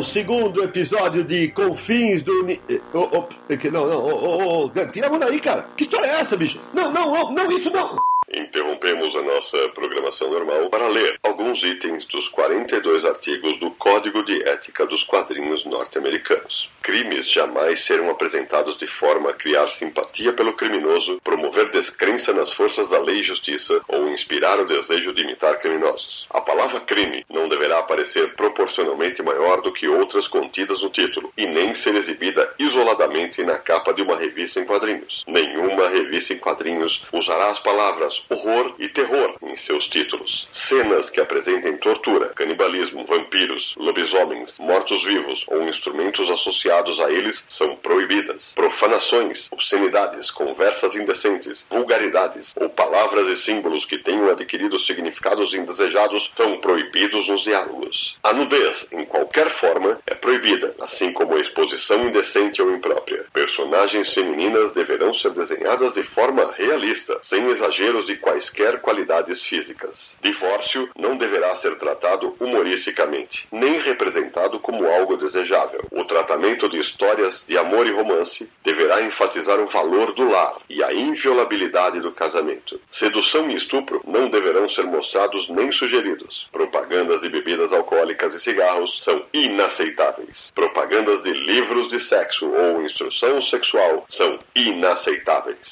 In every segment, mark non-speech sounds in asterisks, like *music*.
Ao segundo episódio de Confins do oh, oh, não, não, oh, oh, oh, tira a mão daí, cara. Que história é essa, bicho? Não, não, oh, não, isso não. Interrompemos a nossa programação normal para ler alguns itens dos 42 artigos do Código de Ética dos Quadrinhos Norte-Americanos. Crimes jamais serão apresentados de forma a criar simpatia pelo criminoso, promover descrença nas forças da lei e justiça ou inspirar o desejo de imitar criminosos. A palavra crime não deverá aparecer proporcionalmente maior do que outras contidas no título e nem ser exibida isoladamente na capa de uma revista em quadrinhos. Nenhuma revista em quadrinhos usará as palavras horror e terror em seus títulos. Cenas que apresentem tortura, canibalismo, vampiros, lobisomens, mortos-vivos ou instrumentos associados a eles são proibidas. Profanações, obscenidades, conversas indecentes, vulgaridades ou palavras e símbolos que tenham adquirido significados indesejados são proibidos nos diálogos. A nudez, em qualquer forma, é proibida, assim como a exposição indecente ou imprópria. Personagens femininas deverão ser desenhadas de forma realista, sem exageros de quaisquer qualidades físicas. Divórcio não deverá ser tratado humoristicamente, nem representado como algo desejável. O tratamento de histórias de amor e romance deverá enfatizar o valor do lar e a inviolabilidade do casamento. Sedução e estupro não deverão ser mostrados nem sugeridos. Propagandas de bebidas alcoólicas e cigarros são inaceitáveis. Propagandas de livros de sexo ou instrução sexual são inaceitáveis.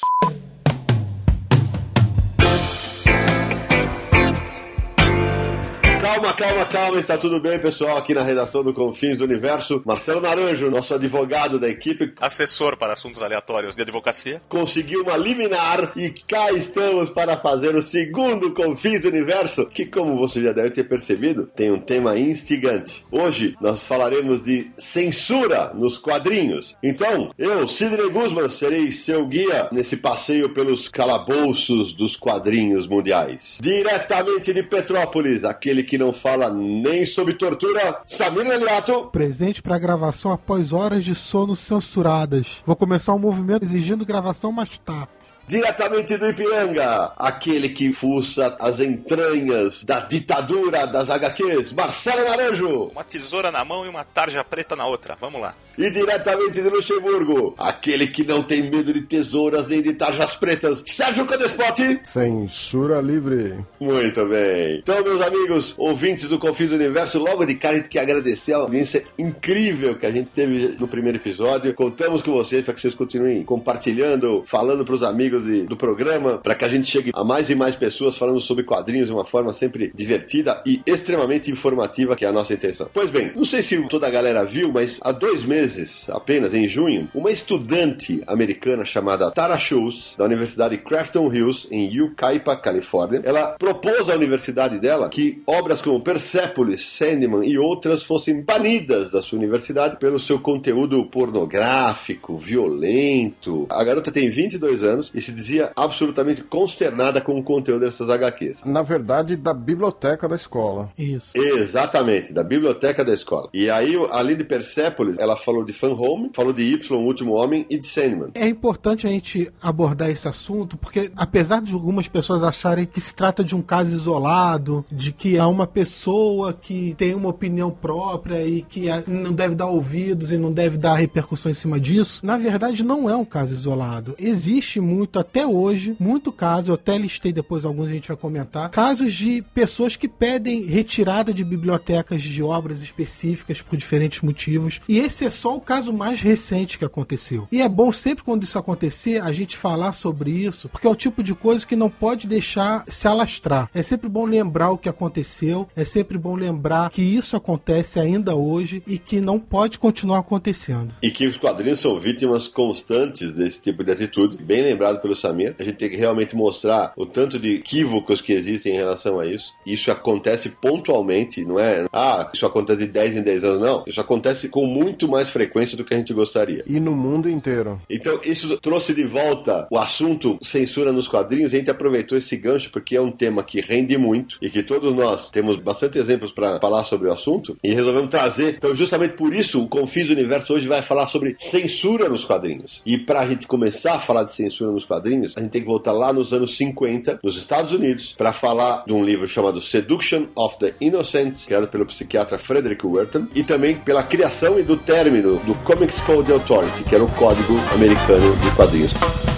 Calma, calma, calma, está tudo bem, pessoal? Aqui na redação do Confins do Universo, Marcelo Naranjo, nosso advogado da equipe, assessor para assuntos aleatórios de advocacia. conseguiu uma liminar e cá estamos para fazer o segundo Confins do Universo, que, como você já deve ter percebido, tem um tema instigante. Hoje nós falaremos de censura nos quadrinhos. Então, eu, Sidney Guzman, serei seu guia nesse passeio pelos calabouços dos quadrinhos mundiais. Diretamente de Petrópolis, aquele que não fala nem sobre tortura, Samir Eliato. Presente para gravação após horas de sono censuradas. Vou começar um movimento exigindo gravação mais tarde. Diretamente do Ipiranga, aquele que fuça as entranhas da ditadura das HQs, Marcelo Naranjo. Uma tesoura na mão e uma tarja preta na outra. Vamos lá. E diretamente de Luxemburgo, aquele que não tem medo de tesouras nem de tarjas pretas, Sérgio Codespot. Censura livre. Muito bem. Então, meus amigos, ouvintes do Confis do Universo, logo de cara a gente quer agradecer a audiência incrível que a gente teve no primeiro episódio. Contamos com vocês para que vocês continuem compartilhando, falando para os amigos de- do programa, para que a gente chegue a mais e mais pessoas falando sobre quadrinhos de uma forma sempre divertida e extremamente informativa, que é a nossa intenção. Pois bem, não sei se toda a galera viu, mas há dois meses, apenas em junho, uma estudante americana chamada Tara Schultz, da Universidade Crafton Hills, em Yucaipa, Califórnia, ela propôs à universidade dela que obras como Persepolis, Sandman e outras fossem banidas da sua universidade pelo seu conteúdo pornográfico, violento. A garota tem 22 anos e se dizia absolutamente consternada com o conteúdo dessas HQs. Na verdade, da biblioteca da escola. Isso. Exatamente, da biblioteca da escola. E aí, além de Persepolis, ela falou de Fan Home, falou de Y, o Último Homem e de Sandman. É importante a gente abordar esse assunto, porque apesar de algumas pessoas acharem que se trata de um caso isolado, de que há uma pessoa que tem uma opinião própria e que ah, não deve dar ouvidos e não deve dar repercussão em cima disso, na verdade não é um caso isolado. Existe muito muito até hoje, muito caso, eu até listei depois alguns a gente vai comentar, casos de pessoas que pedem retirada de bibliotecas de obras específicas por diferentes motivos. E esse é só o caso mais recente que aconteceu. E é bom sempre quando isso acontecer a gente falar sobre isso, porque é o tipo de coisa que não pode deixar se alastrar. É sempre bom lembrar o que aconteceu, é sempre bom lembrar que isso acontece ainda hoje e que não pode continuar acontecendo. E que os quadrinhos são vítimas constantes desse tipo de atitude. Bem lembrado pelo Samir. A gente tem que realmente mostrar o tanto de equívocos que existem em relação a isso. Isso acontece pontualmente, não é? Ah, isso acontece de 10 em 10 anos. Não. Isso acontece com muito mais frequência do que a gente gostaria. E no mundo inteiro. Então, isso trouxe de volta o assunto censura nos quadrinhos. A gente aproveitou esse gancho porque é um tema que rende muito e que todos nós temos bastante exemplos para falar sobre o assunto e resolvemos trazer. Então, justamente por isso, o Confis Universo hoje vai falar sobre censura nos quadrinhos. E para a gente começar a falar de censura nos quadrinhos, a gente tem que voltar lá nos anos 50, nos Estados Unidos, para falar de um livro chamado Seduction of the Innocents, criado pelo psiquiatra Frederick Wertham, e também pela criação e do término do Comics Code Authority, que era o código americano de quadrinhos.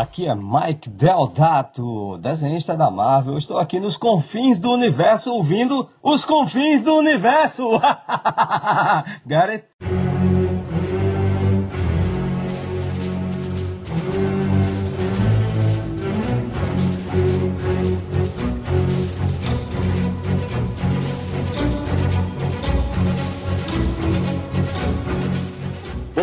Aqui é Mike Deodato, desenhista da Marvel. Estou aqui nos confins do universo ouvindo os confins do universo. *laughs* Got it?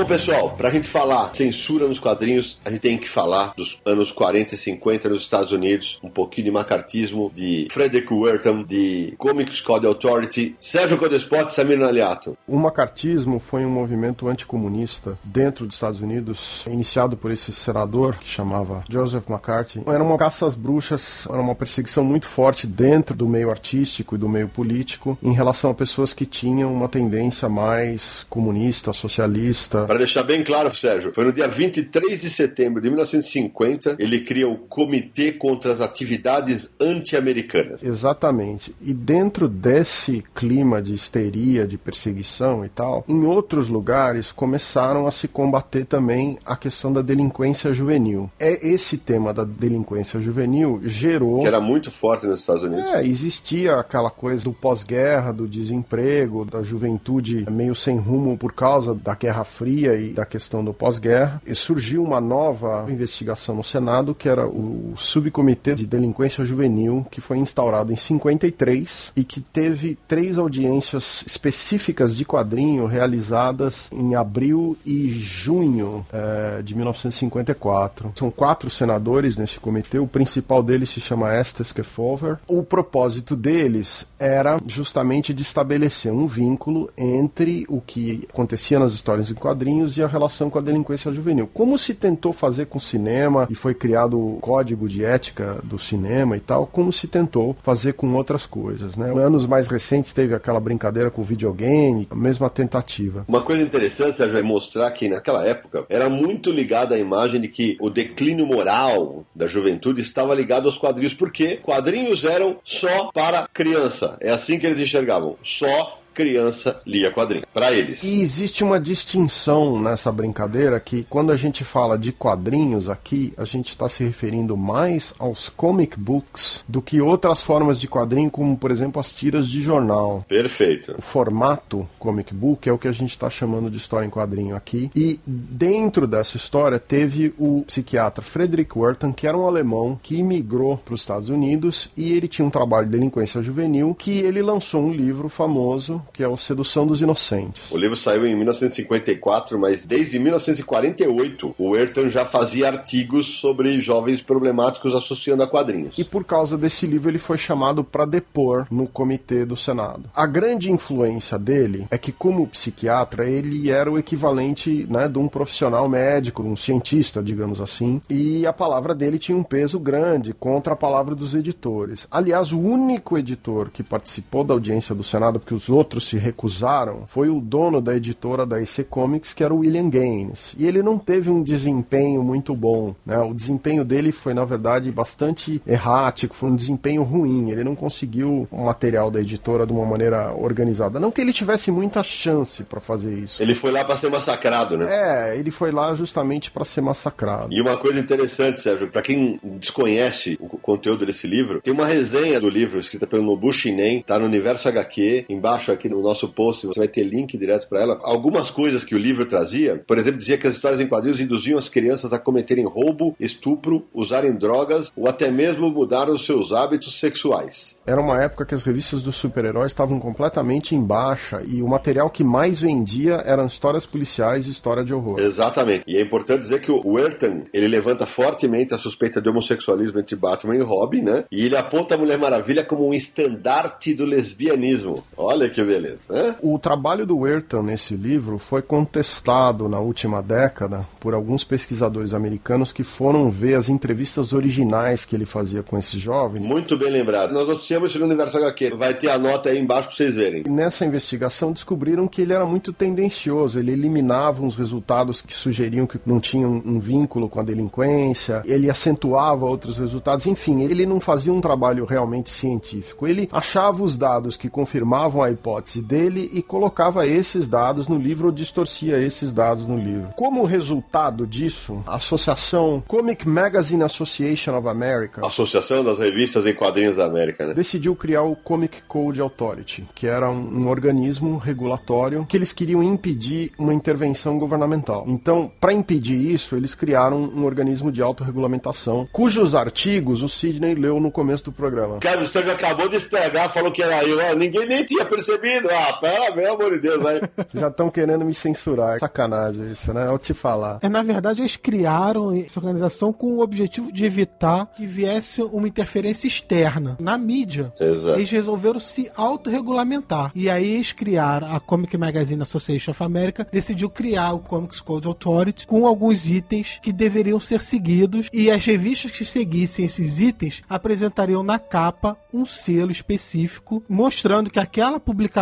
Pessoal, pra gente falar censura nos quadrinhos, a gente tem que falar dos anos 40 e 50 nos Estados Unidos, um pouquinho de macartismo, de Frederick Wertham, de Comics Code Authority, Sérgio Codespot e Samir Naliato. O macartismo foi um movimento anticomunista dentro dos Estados Unidos, iniciado por esse senador que chamava Joseph McCarthy. Era uma caça às bruxas, era uma perseguição muito forte dentro do meio artístico e do meio político em relação a pessoas que tinham uma tendência mais comunista, socialista, Para deixar bem claro, Sérgio, foi no dia 23 de setembro de 1950 ele cria o Comitê contra as Atividades Anti-Americanas. Exatamente. E dentro desse clima de histeria, de perseguição e tal, em outros lugares começaram a se combater também a questão da delinquência juvenil. É esse tema da delinquência juvenil gerou Que era muito forte nos Estados Unidos. é, existia aquela coisa do pós-guerra, do desemprego, da juventude meio sem rumo por causa da Guerra Fria e da questão do pós-guerra. Surgiu uma nova investigação no Senado, que era o Subcomitê de Delinquência Juvenil, que foi instaurado em 53 e que teve três audiências específicas de quadrinho realizadas em abril e junho eh, de 1954. São quatro senadores nesse comitê, o principal deles se chama Estes Kefauver. O propósito deles era justamente de estabelecer um vínculo entre o que acontecia nas histórias em quadrinhos e a relação com a delinquência juvenil. Como se tentou fazer com o cinema e foi criado o código de ética do cinema e tal, como se tentou fazer com outras coisas, né? Anos mais recentes teve aquela brincadeira com o videogame, a mesma tentativa. Uma coisa interessante, Sérgio, é mostrar que naquela época era muito ligada à imagem de que o declínio moral da juventude estava ligado aos quadrinhos, porque quadrinhos eram só para criança. É assim que eles enxergavam. Só criança lia quadrinho. Para eles. E existe uma distinção nessa brincadeira que quando a gente fala de quadrinhos aqui, a gente está se referindo mais aos comic books do que outras formas de quadrinho, como por exemplo as tiras de jornal. Perfeito. O formato comic book é o que a gente está chamando de história em quadrinho aqui. E dentro dessa história teve o psiquiatra Frederick Wertham, que era um alemão que imigrou para os Estados Unidos e ele tinha um trabalho de delinquência juvenil que ele lançou um livro famoso que é o Sedução dos Inocentes. O livro saiu em 1954, mas desde 1948 o Ayrton já fazia artigos sobre jovens problemáticos associando a quadrinhos. E por causa desse livro ele foi chamado para depor no comitê do Senado. A grande influência dele é que como psiquiatra ele era o equivalente né, de um profissional médico, um cientista, digamos assim, e a palavra dele tinha um peso grande contra a palavra dos editores. Aliás, o único editor que participou da audiência do Senado, porque os outros outros se recusaram foi o dono da editora da EC Comics, que era o William Gaines. E ele não teve um desempenho muito bom. Né? O desempenho dele foi, na verdade, bastante errático, foi um desempenho ruim. Ele não conseguiu o material da editora de uma maneira organizada. Não que ele tivesse muita chance para fazer isso. Ele foi lá para ser massacrado, né? É, ele foi lá justamente para ser massacrado. E uma coisa interessante, Sérgio, para quem desconhece o conteúdo desse livro, tem uma resenha do livro escrita pelo Nobu Shinen, tá no Universo HQ, embaixo aqui no nosso post, você vai ter link direto para ela. Algumas coisas que o livro trazia, por exemplo, dizia que as histórias em quadrinhos induziam as crianças a cometerem roubo, estupro, usarem drogas ou até mesmo mudar os seus hábitos sexuais. Era uma época que as revistas dos super-heróis estavam completamente em baixa e o material que mais vendia eram histórias policiais e história de horror. Exatamente. E é importante dizer que o Werthan, ele levanta fortemente a suspeita de homossexualismo entre Batman e Robin, né? E ele aponta a Mulher Maravilha como um estandarte do lesbianismo. Olha que beleza, né? O trabalho do Werthan nesse livro foi contestado na última década por alguns pesquisadores americanos que foram ver as entrevistas originais que ele fazia com esses jovens. Muito bem lembrado. Nós noticiamos no Universo HQ. Vai ter a nota aí embaixo para vocês verem. E nessa investigação descobriram que ele era muito tendencioso. Ele eliminava uns resultados que sugeriam que não tinham um vínculo com a delinquência, ele acentuava outros resultados. Enfim, ele não fazia um trabalho realmente científico. Ele achava os dados que confirmavam a hipótese dele e colocava esses dados no livro ou distorcia esses dados no livro. Como resultado disso, a associação Comic Magazine Association of America, Associação das Revistas em Quadrinhos da América, né? decidiu criar o Comic Code Authority, que era um, um organismo regulatório que eles queriam impedir uma intervenção governamental. Então, para impedir isso, eles criaram um organismo de autorregulamentação, cujos artigos o Sidney leu no começo do programa. Cara, o senhor acabou de estragar, falou que era eu. Ninguém nem tinha percebido. Ah, pera, pelo amor de Deus, aí. *laughs* Já estão querendo me censurar. Sacanagem isso, né? Eu te falar. É, na verdade, eles criaram essa organização com o objetivo de evitar que viesse uma interferência externa na mídia. Exato. Eles resolveram se autorregulamentar. E aí eles criaram a Comic Magazine Association of America, decidiu criar o Comics Code Authority com alguns itens que deveriam ser seguidos e as revistas que seguissem esses itens apresentariam na capa um selo específico mostrando que aquela publicação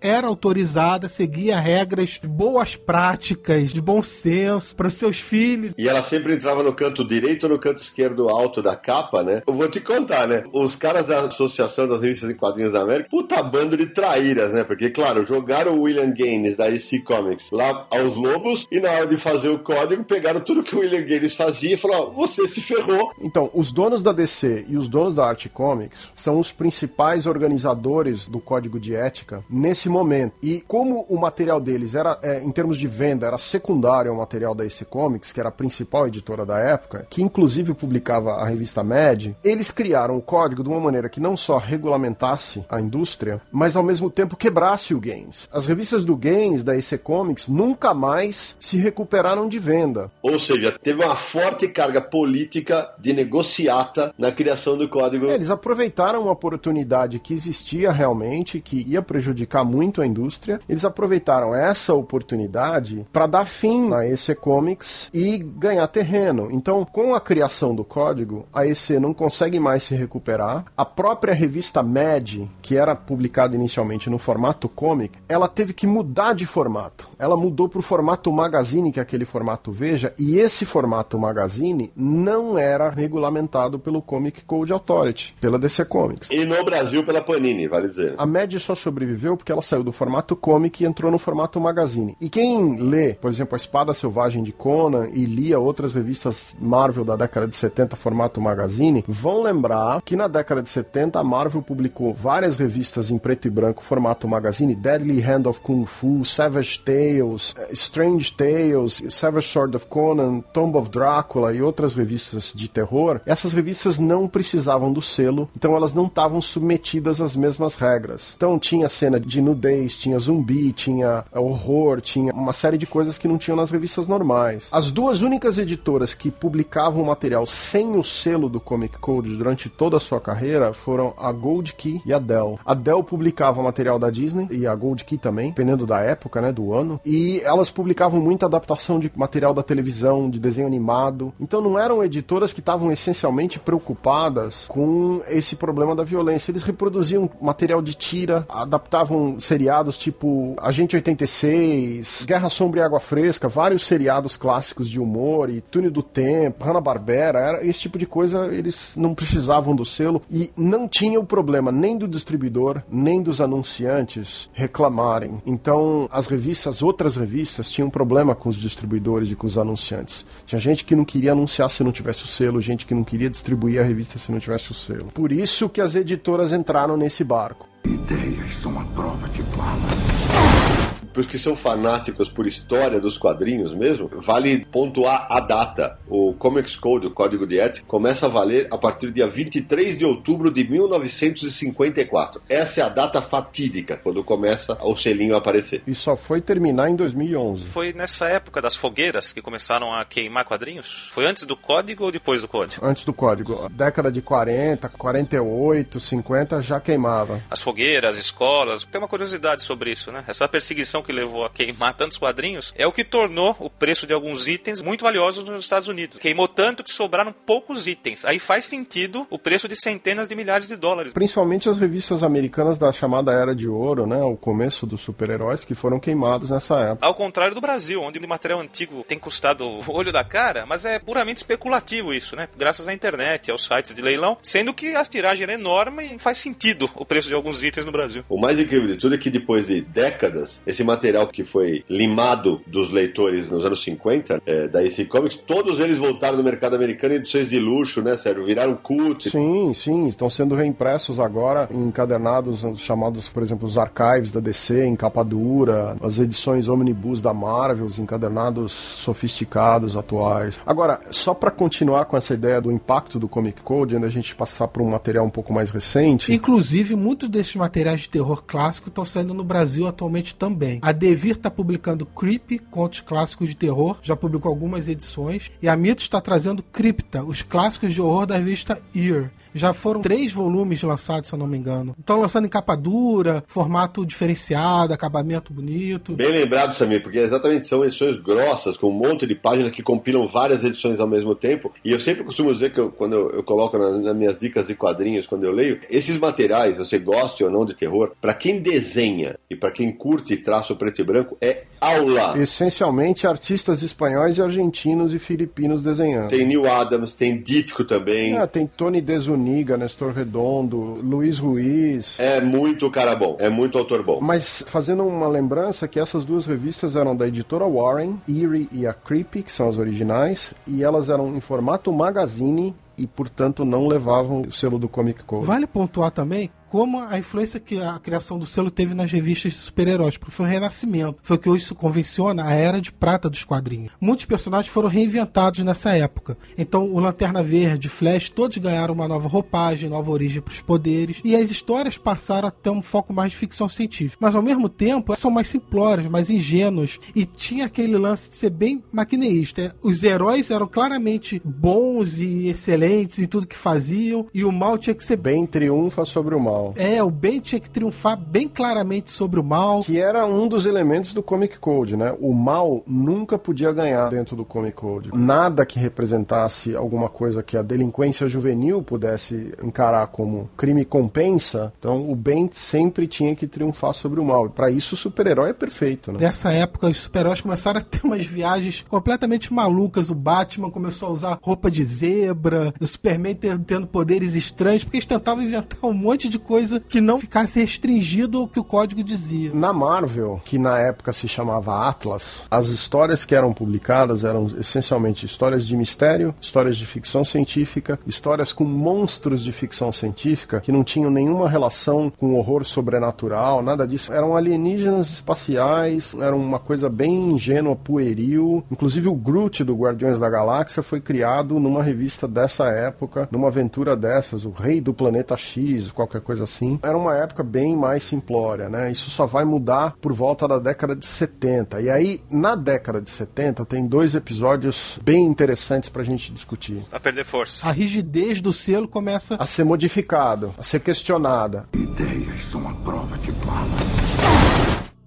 era autorizada, seguia regras de boas práticas, de bom senso para os seus filhos. E ela sempre entrava no canto direito ou no canto esquerdo alto da capa, né? Eu vou te contar, né? Os caras da Associação das Revistas em Quadrinhos da América, puta bando de traíras, né? Porque, claro, jogaram o William Gaines da EC Comics lá aos lobos e na hora de fazer o código, pegaram tudo que o William Gaines fazia e falaram: ó, você se ferrou. Então, os donos da DC e os donos da Art Comics são os principais organizadores do código de ética nesse momento. E como o material deles era, é, em termos de venda, era secundário ao material da EC Comics, que era a principal editora da época, que inclusive publicava a revista Mad, eles criaram o código de uma maneira que não só regulamentasse a indústria, mas ao mesmo tempo quebrasse o games. As revistas do games da EC Comics nunca mais se recuperaram de venda. Ou seja, teve uma forte carga política de negociata na criação do código. É, eles aproveitaram uma oportunidade que existia realmente, que ia prejudicar muito a indústria. Eles aproveitaram essa oportunidade para dar fim na EC Comics e ganhar terreno. Então, com a criação do código, a EC não consegue mais se recuperar. A própria revista Mad, que era publicada inicialmente no formato comic, ela teve que mudar de formato. Ela mudou para o formato magazine, que é aquele formato Veja, e esse formato magazine não era regulamentado pelo Comic Code Authority, pela DC Comics. E no Brasil pela Panini, vale dizer. A Mad só sobreviveu porque ela saiu do formato comic e entrou no formato magazine. E quem lê, por exemplo, A Espada Selvagem de Conan e lia outras revistas Marvel da década de 70, formato magazine, vão lembrar que na década de 70 a Marvel publicou várias revistas em preto e branco, formato magazine, Deadly Hand of Kung Fu, Savage Tales, eh, Strange Tales, Savage Sword of Conan, Tomb of Drácula e outras revistas de terror. Essas revistas não precisavam do selo, então elas não estavam submetidas às mesmas regras. Então tinha cena de nudez, tinha zumbi, tinha horror, tinha uma série de coisas que não tinham nas revistas normais. As duas únicas editoras que publicavam material sem o selo do Comic Code durante toda a sua carreira foram a Gold Key e a Dell. A Dell publicava material da Disney e a Gold Key também, dependendo da época, né, do ano. E elas publicavam muita adaptação de material da televisão, de desenho animado. Então não eram editoras que estavam essencialmente preocupadas com esse problema da violência. Eles reproduziam material de tira, adaptavam seriados tipo Agente 86, Guerra Sombra e Água Fresca, vários seriados clássicos de humor e Túnel do Tempo, Hanna-Barbera, era esse tipo de coisa, eles não precisavam do selo e não tinha o problema nem do distribuidor, nem dos anunciantes reclamarem. Então, as revistas, outras revistas, tinham problema com os distribuidores e com os anunciantes. Tinha gente que não queria anunciar se não tivesse o selo, gente que não queria distribuir a revista se não tivesse o selo. Por isso que as editoras entraram nesse barco. Ideias são a prova de balas para os que são fanáticos por história dos quadrinhos mesmo, vale pontuar a data. O Comics Code, o Código de Ética, começa a valer a partir do dia 23 de outubro de 1954. Essa é a data fatídica, quando começa o selinho a aparecer. E só foi terminar em 2011. Foi nessa época das fogueiras que começaram a queimar quadrinhos? Foi antes do código ou depois do código? Antes do código. Década de 40, 48, 50 já queimava. As fogueiras, as escolas. Tem uma curiosidade sobre isso, né? Essa perseguição que levou a queimar tantos quadrinhos é o que tornou o preço de alguns itens muito valiosos nos Estados Unidos. Queimou tanto que sobraram poucos itens. Aí faz sentido o preço de centenas de milhares de dólares. Principalmente as revistas americanas da chamada Era de Ouro, né? O começo dos super-heróis que foram queimados nessa época. Ao contrário do Brasil, onde o material antigo tem custado o olho da cara, mas é puramente especulativo isso, né? Graças à internet, aos sites de leilão, sendo que a tiragem era enorme e faz sentido o preço de alguns itens no Brasil. O mais incrível de tudo é que depois de décadas, esse material que foi limado dos leitores nos anos 50 é, da AC Comics, todos eles voltaram no mercado americano em edições de luxo, né, Sérgio? Viraram cult. Sim, sim. Estão sendo reimpressos agora em encadernados chamados, por exemplo, os archives da DC em capa dura, as edições omnibus da Marvel, os encadernados sofisticados atuais. Agora, só para continuar com essa ideia do impacto do Comic Code, antes a gente passar para um material um pouco mais recente. Inclusive, muitos desses materiais de terror clássico estão saindo no Brasil atualmente também. A Devir está publicando Creep, contos clássicos de terror, já publicou algumas edições, e a Mito está trazendo Cripta, os clássicos de horror da revista Ear. Já foram três volumes lançados, se eu não me engano. Estão lançando em capa dura, formato diferenciado, acabamento bonito. Bem lembrado, Samir, porque exatamente são edições grossas, com um monte de páginas que compilam várias edições ao mesmo tempo. E eu sempre costumo dizer que eu, quando eu, eu coloco na, nas minhas dicas de quadrinhos, quando eu leio, esses materiais, você goste ou não de terror, para quem desenha e para quem curte traço preto e branco, é aula. Essencialmente artistas espanhóis e argentinos e filipinos desenhando. Tem Neil Adams, tem Ditko também. É, tem Tony Desuniga, Nestor Redondo, Luiz Ruiz. É muito cara bom, é muito autor bom. Mas fazendo uma lembrança que essas duas revistas eram da editora Warren, Eerie e a Creepy, que são as originais, e elas eram em formato magazine e, portanto, não levavam o selo do Comic Code. Vale pontuar também como a influência que a criação do selo teve nas revistas de super-heróis, porque foi o renascimento, foi o que hoje se convenciona a era de prata dos quadrinhos. Muitos personagens foram reinventados nessa época. Então, o Lanterna Verde, Flash, todos ganharam uma nova roupagem, nova origem para os poderes, e as histórias passaram a ter um foco mais de ficção científica. Mas, ao mesmo tempo, são mais simplórias, mais ingênuos, e tinha aquele lance de ser bem maquineísta. Os heróis eram claramente bons e excelentes em tudo que faziam, e o mal tinha que ser bem triunfa sobre o mal mal. É, o bem tinha que triunfar bem claramente sobre o mal. Que era um dos elementos do Comic Code, né? O mal nunca podia ganhar dentro do Comic Code. Nada que representasse alguma coisa que a delinquência juvenil pudesse encarar como crime compensa. Então, o bem sempre tinha que triunfar sobre o mal. E para isso, o super-herói é perfeito, né? Nessa época, os super-heróis começaram a ter umas viagens completamente malucas. O Batman começou a usar roupa de zebra, o Superman tendo poderes estranhos, porque eles tentavam inventar um monte de coisa coisa que não ficasse restringido ao que o código dizia. Na Marvel, que na época se chamava Atlas, as histórias que eram publicadas eram essencialmente histórias de mistério, histórias de ficção científica, histórias com monstros de ficção científica que não tinham nenhuma relação com horror sobrenatural, nada disso. Eram alienígenas espaciais, eram uma coisa bem ingênua, pueril. Inclusive o Groot do Guardiões da Galáxia foi criado numa revista dessa época, numa aventura dessas, o Rei do Planeta X, qualquer coisa coisa assim. Era uma época bem mais simplória, né? Isso só vai mudar por volta da década de 70. E aí, na década de 70, tem dois episódios bem interessantes pra gente discutir. A perder força. A rigidez do selo começa a ser modificado, a ser questionada. Ideias são a prova de balas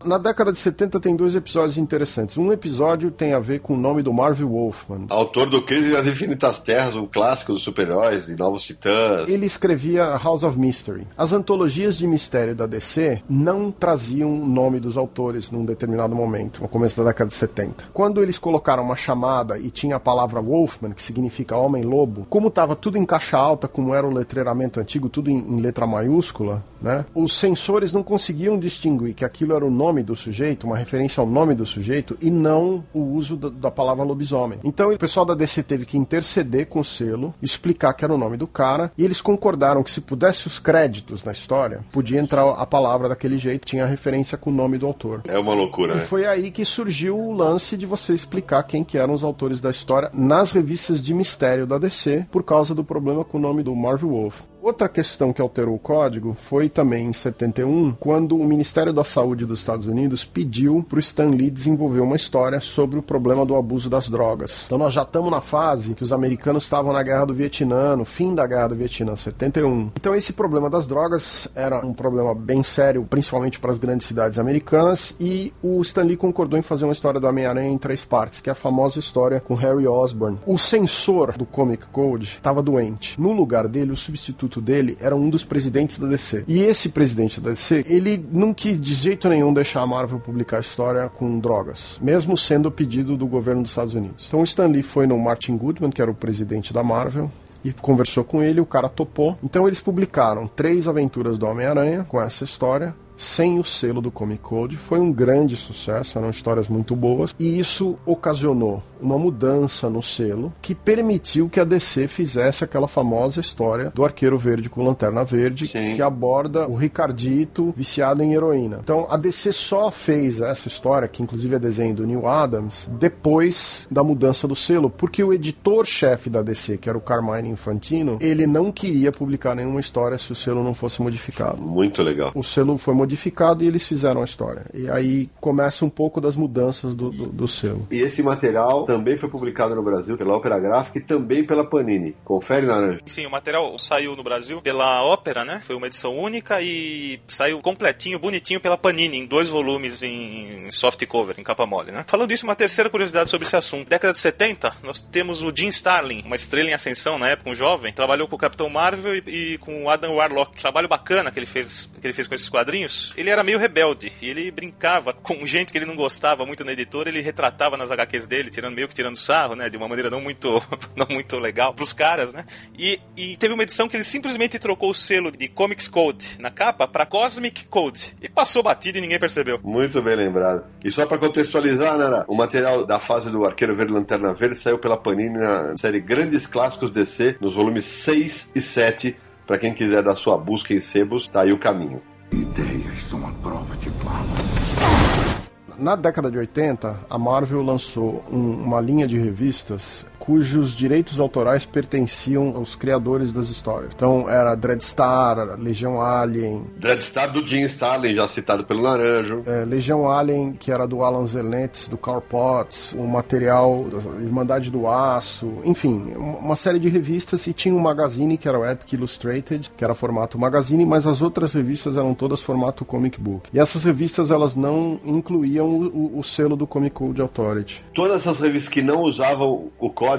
Na década de 70 tem dois episódios interessantes. Um episódio tem a ver com o nome do Marvel Wolfman. Autor do Crise das Infinitas Terras, um clássico dos super-heróis e Novos Titãs. Ele escrevia House of Mystery. As antologias de mistério da DC não traziam o nome dos autores num determinado momento, no começo da década de 70. Quando eles colocaram uma chamada e tinha a palavra Wolfman, que significa homem-lobo, como estava tudo em caixa alta, como era o letreiramento antigo, tudo em, em letra maiúscula, né? Os sensores não conseguiam distinguir que aquilo era o nome do sujeito, uma referência ao nome do sujeito, e não o uso da, da palavra lobisomem. Então o pessoal da DC teve que interceder com o selo, explicar que era o nome do cara, e eles concordaram que se pudesse os créditos na história, podia entrar a palavra daquele jeito, tinha referência com o nome do autor. É uma loucura, E né? foi aí que surgiu o lance de você explicar quem que eram os autores da história nas revistas de mistério da DC, por causa do problema com o nome do Marvel Wolf. Outra questão que alterou o código foi também em 71, quando o Ministério da Saúde dos Estados Unidos pediu para o Stan Lee desenvolver uma história sobre o problema do abuso das drogas. Então nós já estamos na fase que os americanos estavam na Guerra do Vietnã, no fim da Guerra do Vietnã, 71. Então esse problema das drogas era um problema bem sério, principalmente para as grandes cidades americanas, e o Stan Lee concordou em fazer uma história do Homem-Aranha em três partes, que é a famosa história com Harry Osborn. O censor do Comic Code estava doente. No lugar dele, o substituto dele era um dos presidentes da DC. E esse presidente da DC, ele não quis de jeito nenhum deixar a Marvel publicar a história com drogas, mesmo sendo pedido do governo dos Estados Unidos. Então o Stan Lee foi no Martin Goodman, que era o presidente da Marvel, e conversou com ele, o cara topou. Então eles publicaram três aventuras do Homem-Aranha com essa história. Sem o selo do Comic Code, foi um grande sucesso, eram histórias muito boas, e isso ocasionou uma mudança no selo que permitiu que a DC fizesse aquela famosa história do Arqueiro Verde com Lanterna Verde, Sim. que aborda o Ricardito viciado em heroína. Então a DC só fez essa história, que inclusive é desenho do Neil Adams, depois da mudança do selo, porque o editor-chefe da DC, que era o Carmine Infantino, ele não queria publicar nenhuma história se o selo não fosse modificado. Muito legal. O selo foi modificado e eles fizeram a história. E aí começa um pouco das mudanças do, do, do selo. E esse material também foi publicado no Brasil pela Ópera Gráfica e também pela Panini. Confere, Naranja. Sim, o material saiu no Brasil pela Ópera, né? Foi uma edição única e saiu completinho, bonitinho pela Panini, em dois volumes em soft cover, em capa mole, né? Falando isso, uma terceira curiosidade sobre esse assunto. Década de 70, nós temos o Jim Starlin, uma estrela em ascensão na época, um jovem, trabalhou com o Capitão Marvel e, e com o Adam Warlock. Trabalho bacana que ele fez, que ele fez com esses quadrinhos. Ele era meio rebelde e ele brincava com gente que ele não gostava muito na editora, ele retratava nas HQs dele, tirando meio que tirando sarro, né? De uma maneira não muito, *laughs* não muito legal pros caras, né? E, e teve uma edição que ele simplesmente trocou o selo de Comics Code na capa para Cosmic Code. E passou batido e ninguém percebeu. Muito bem lembrado. E só pra contextualizar, Nara, o material da fase do Arqueiro Verde e Lanterna Verde saiu pela Panini na série Grandes Clássicos DC, nos volumes 6 e 7. Pra quem quiser dar sua busca em sebos, tá aí o caminho. Ideias são a prova de balas. Na década de 80, a Marvel lançou um- uma linha de revistas cujos direitos autorais pertenciam aos criadores das histórias. Então era Dreadstar, era Legião Alien, Dreadstar do Jim Starlin, já citado pelo Naranjo. é, Legião Alien, que era do Alan Zerlentes, do Carl Potts, o material da Irmandade do Aço, enfim, um- uma série de revistas e tinha um magazine que era o Epic Illustrated, que era formato magazine, mas as outras revistas eram todas formato comic book. E essas revistas elas não incluíam o, o- o selo do Comic Code Authority. Todas essas revistas que não usavam o código,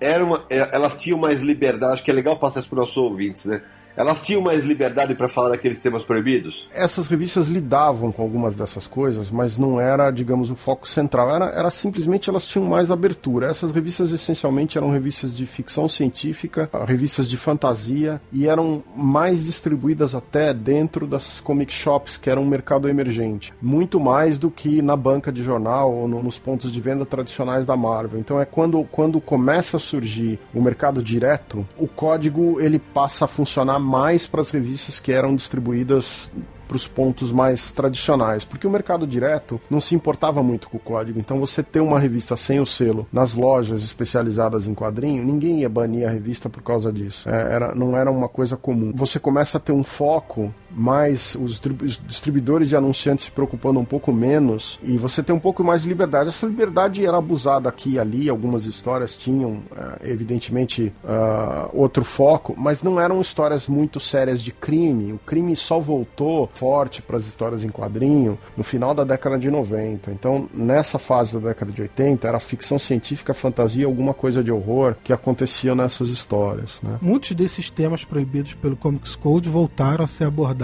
eram, uma- é, elas tinham mais liberdade. Acho que é legal passar isso para os nossos ouvintes, né? Elas tinham mais liberdade para falar daqueles temas proibidos? Essas revistas lidavam com algumas dessas coisas, mas não era, digamos, o foco central. Era, era simplesmente elas tinham mais abertura. Essas revistas essencialmente eram revistas de ficção científica, revistas de fantasia e eram mais distribuídas até dentro das comic shops, que era um mercado emergente. Muito mais do que na banca de jornal ou no- nos pontos de venda tradicionais da Marvel. Então é quando, quando começa a surgir o mercado direto, o código ele passa a funcionar mais para as revistas que eram distribuídas para os pontos mais tradicionais, porque o mercado direto não se importava muito com o código. Então você ter uma revista sem o selo nas lojas especializadas em quadrinho, ninguém ia banir a revista por causa disso. É, era, não era uma coisa comum. Você começa a ter um foco mas os, distribuidores e anunciantes se preocupando um pouco menos e você tem um pouco mais de liberdade. Essa liberdade era abusada aqui e ali, algumas histórias tinham, uh, evidentemente, uh, outro foco, mas não eram histórias muito sérias de crime. O crime só voltou forte para as histórias em quadrinho no final da década de 90. Então, nessa fase da década de 80, era ficção científica, fantasia, alguma coisa de horror que acontecia nessas histórias. Né? Muitos desses temas proibidos pelo Comics Code voltaram a ser abordados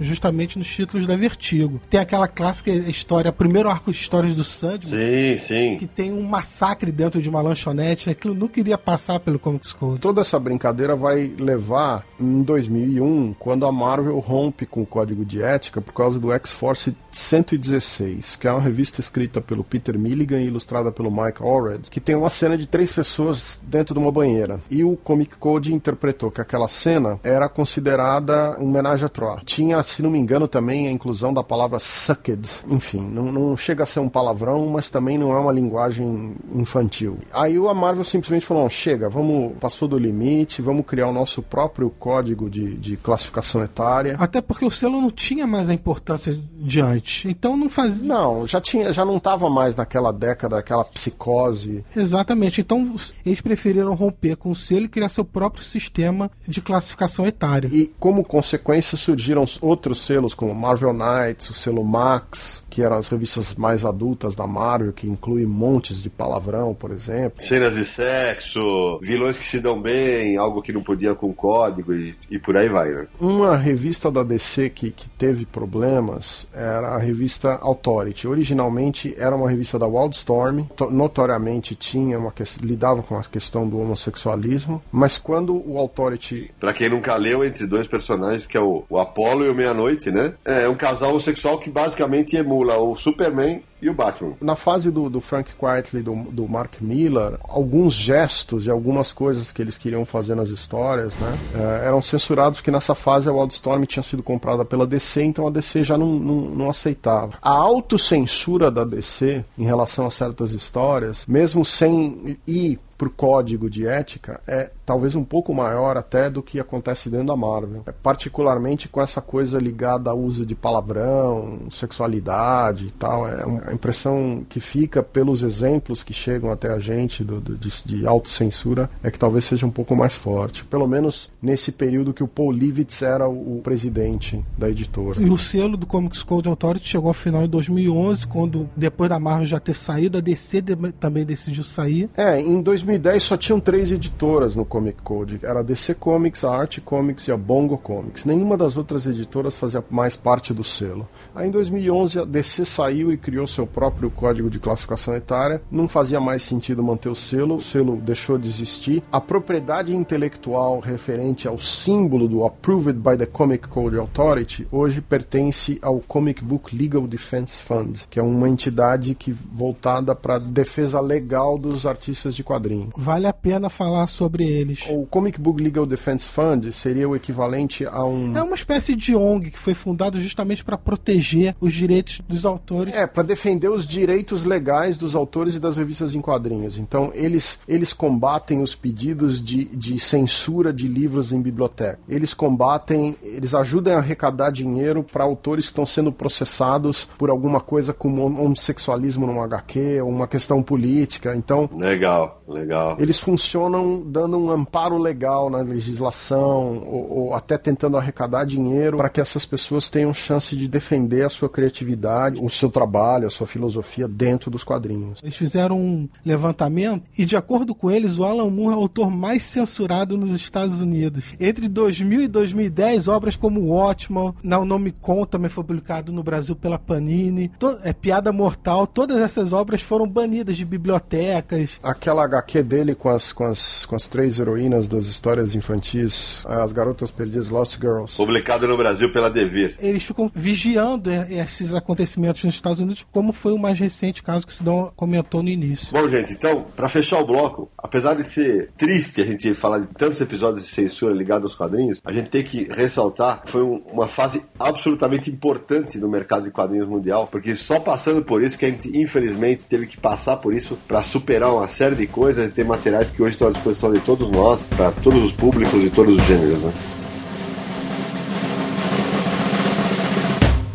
justamente nos títulos da Vertigo. Tem aquela clássica história, primeiro arco de histórias do Sandman, sim, sim. que tem um massacre dentro de uma lanchonete. Aquilo nunca iria passar pelo Comics Code. Toda essa brincadeira vai levar em 2001, quando a Marvel rompe com o código de ética por causa do X-Force 116, que é uma revista escrita pelo Peter Milligan e ilustrada pelo Mike Allred, que tem uma cena de três pessoas dentro de uma banheira. E o Comic Code interpretou que aquela cena era considerada uma homenagem a Tinha, se não me engano, também a inclusão da palavra sucked. Enfim, não, não chega a ser um palavrão, mas também não é uma linguagem infantil. Aí a Marvel simplesmente falou: chega, vamos, passou do limite, vamos criar o nosso próprio código de, de classificação etária. Até porque o selo não tinha mais a importância de antes. Então não fazia. Não, já tinha, já não estava mais naquela década, aquela psicose. Exatamente. Então eles preferiram romper com o selo e criar seu próprio sistema de classificação etária. E como consequência surgiram outros selos como Marvel Knights, o selo Max, que eram as revistas mais adultas da Marvel, que inclui montes de palavrão, por exemplo. Cenas de sexo, vilões que se dão bem, algo que não podia com código e, e por aí vai, né? Uma revista da DC que, que teve problemas era a revista Authority. Originalmente era uma revista da Wildstorm, notoriamente tinha uma que, lidava com a questão do homossexualismo, mas quando o Authority... Pra quem nunca leu, entre dois personagens, que é o, o Apollo e o Meia-Noite, né? É um casal homossexual que basicamente emula o Superman e o Batman. Na fase do, do Frank Quitely, do, do Mark Miller, alguns gestos e algumas coisas que eles queriam fazer nas histórias, né, eh, eram censurados porque nessa fase a Wildstorm tinha sido comprada pela DC, então a DC já não, não, não aceitava. A autocensura da DC em relação a certas histórias, mesmo sem ir por código de ética é talvez um pouco maior até do que acontece dentro da Marvel. É, particularmente com essa coisa ligada ao uso de palavrão, sexualidade e tal. É a impressão que fica pelos exemplos que chegam até a gente do, do, de, de autocensura é que talvez seja um pouco mais forte. Pelo menos nesse período que o Paul Levitz era o, o presidente da editora. E o selo do Comics Code Authority chegou ao final em 2011, quando depois da Marvel já ter saído, a DC também decidiu sair. É, em 2011 2010 só tinham três editoras no Comic Code. Era a DC Comics, a Art Comics e a Bongo Comics. Nenhuma das outras editoras fazia mais parte do selo. Aí em 2011 a DC saiu e criou seu próprio código de classificação etária. Não fazia mais sentido manter o selo, o selo deixou de existir. A propriedade intelectual referente ao símbolo do Approved by the Comic Code Authority hoje pertence ao Comic Book Legal Defense Fund, que é uma entidade que voltada para defesa legal dos artistas de quadrinhos. Vale a pena falar sobre eles. O Comic Book Legal Defense Fund seria o equivalente a um. É uma espécie de ONG que foi fundado justamente para proteger os direitos dos autores. É, para defender os direitos legais dos autores e das revistas em quadrinhos. Então, eles, eles combatem os pedidos de, de censura de livros em biblioteca. Eles combatem, eles ajudam a arrecadar dinheiro para autores que estão sendo processados por alguma coisa como homossexualismo no HQ ou uma questão política. Então. Legal, legal. Eles funcionam dando um amparo legal na legislação ou, ou até tentando arrecadar dinheiro para que essas pessoas tenham chance de defender a sua criatividade, o seu trabalho, a sua filosofia dentro dos quadrinhos. Eles fizeram um levantamento e, de acordo com eles, o Alan Moore é o autor mais censurado nos Estados Unidos. Entre 2000 e 2010, obras como Watchman, Não Nome Com também foi publicado no Brasil pela Panini, é Piada Mortal, todas essas obras foram banidas de bibliotecas. Aquela HQ dele com as, com, as, com as três heroínas das histórias infantis, as garotas perdidas, Lost Girls. Publicado no Brasil pela Devir. Eles ficam vigiando esses acontecimentos nos Estados Unidos, como foi o mais recente caso que o Sidão comentou no início. Bom, gente, então, para fechar o bloco, apesar de ser triste a gente falar de tantos episódios de censura ligados aos quadrinhos, a gente tem que ressaltar que foi um, uma fase absolutamente importante no mercado de quadrinhos mundial, porque só passando por isso que a gente, infelizmente, teve que passar por isso para superar uma série de coisas coisas e ter materiais que hoje estão à disposição de todos nós, para todos os públicos e todos os gêneros, né?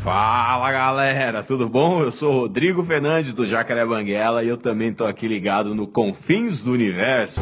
Fala galera, tudo bom? Eu sou Rodrigo Fernandes do Jacaré Banguela e eu também estou aqui ligado no Confins do Universo.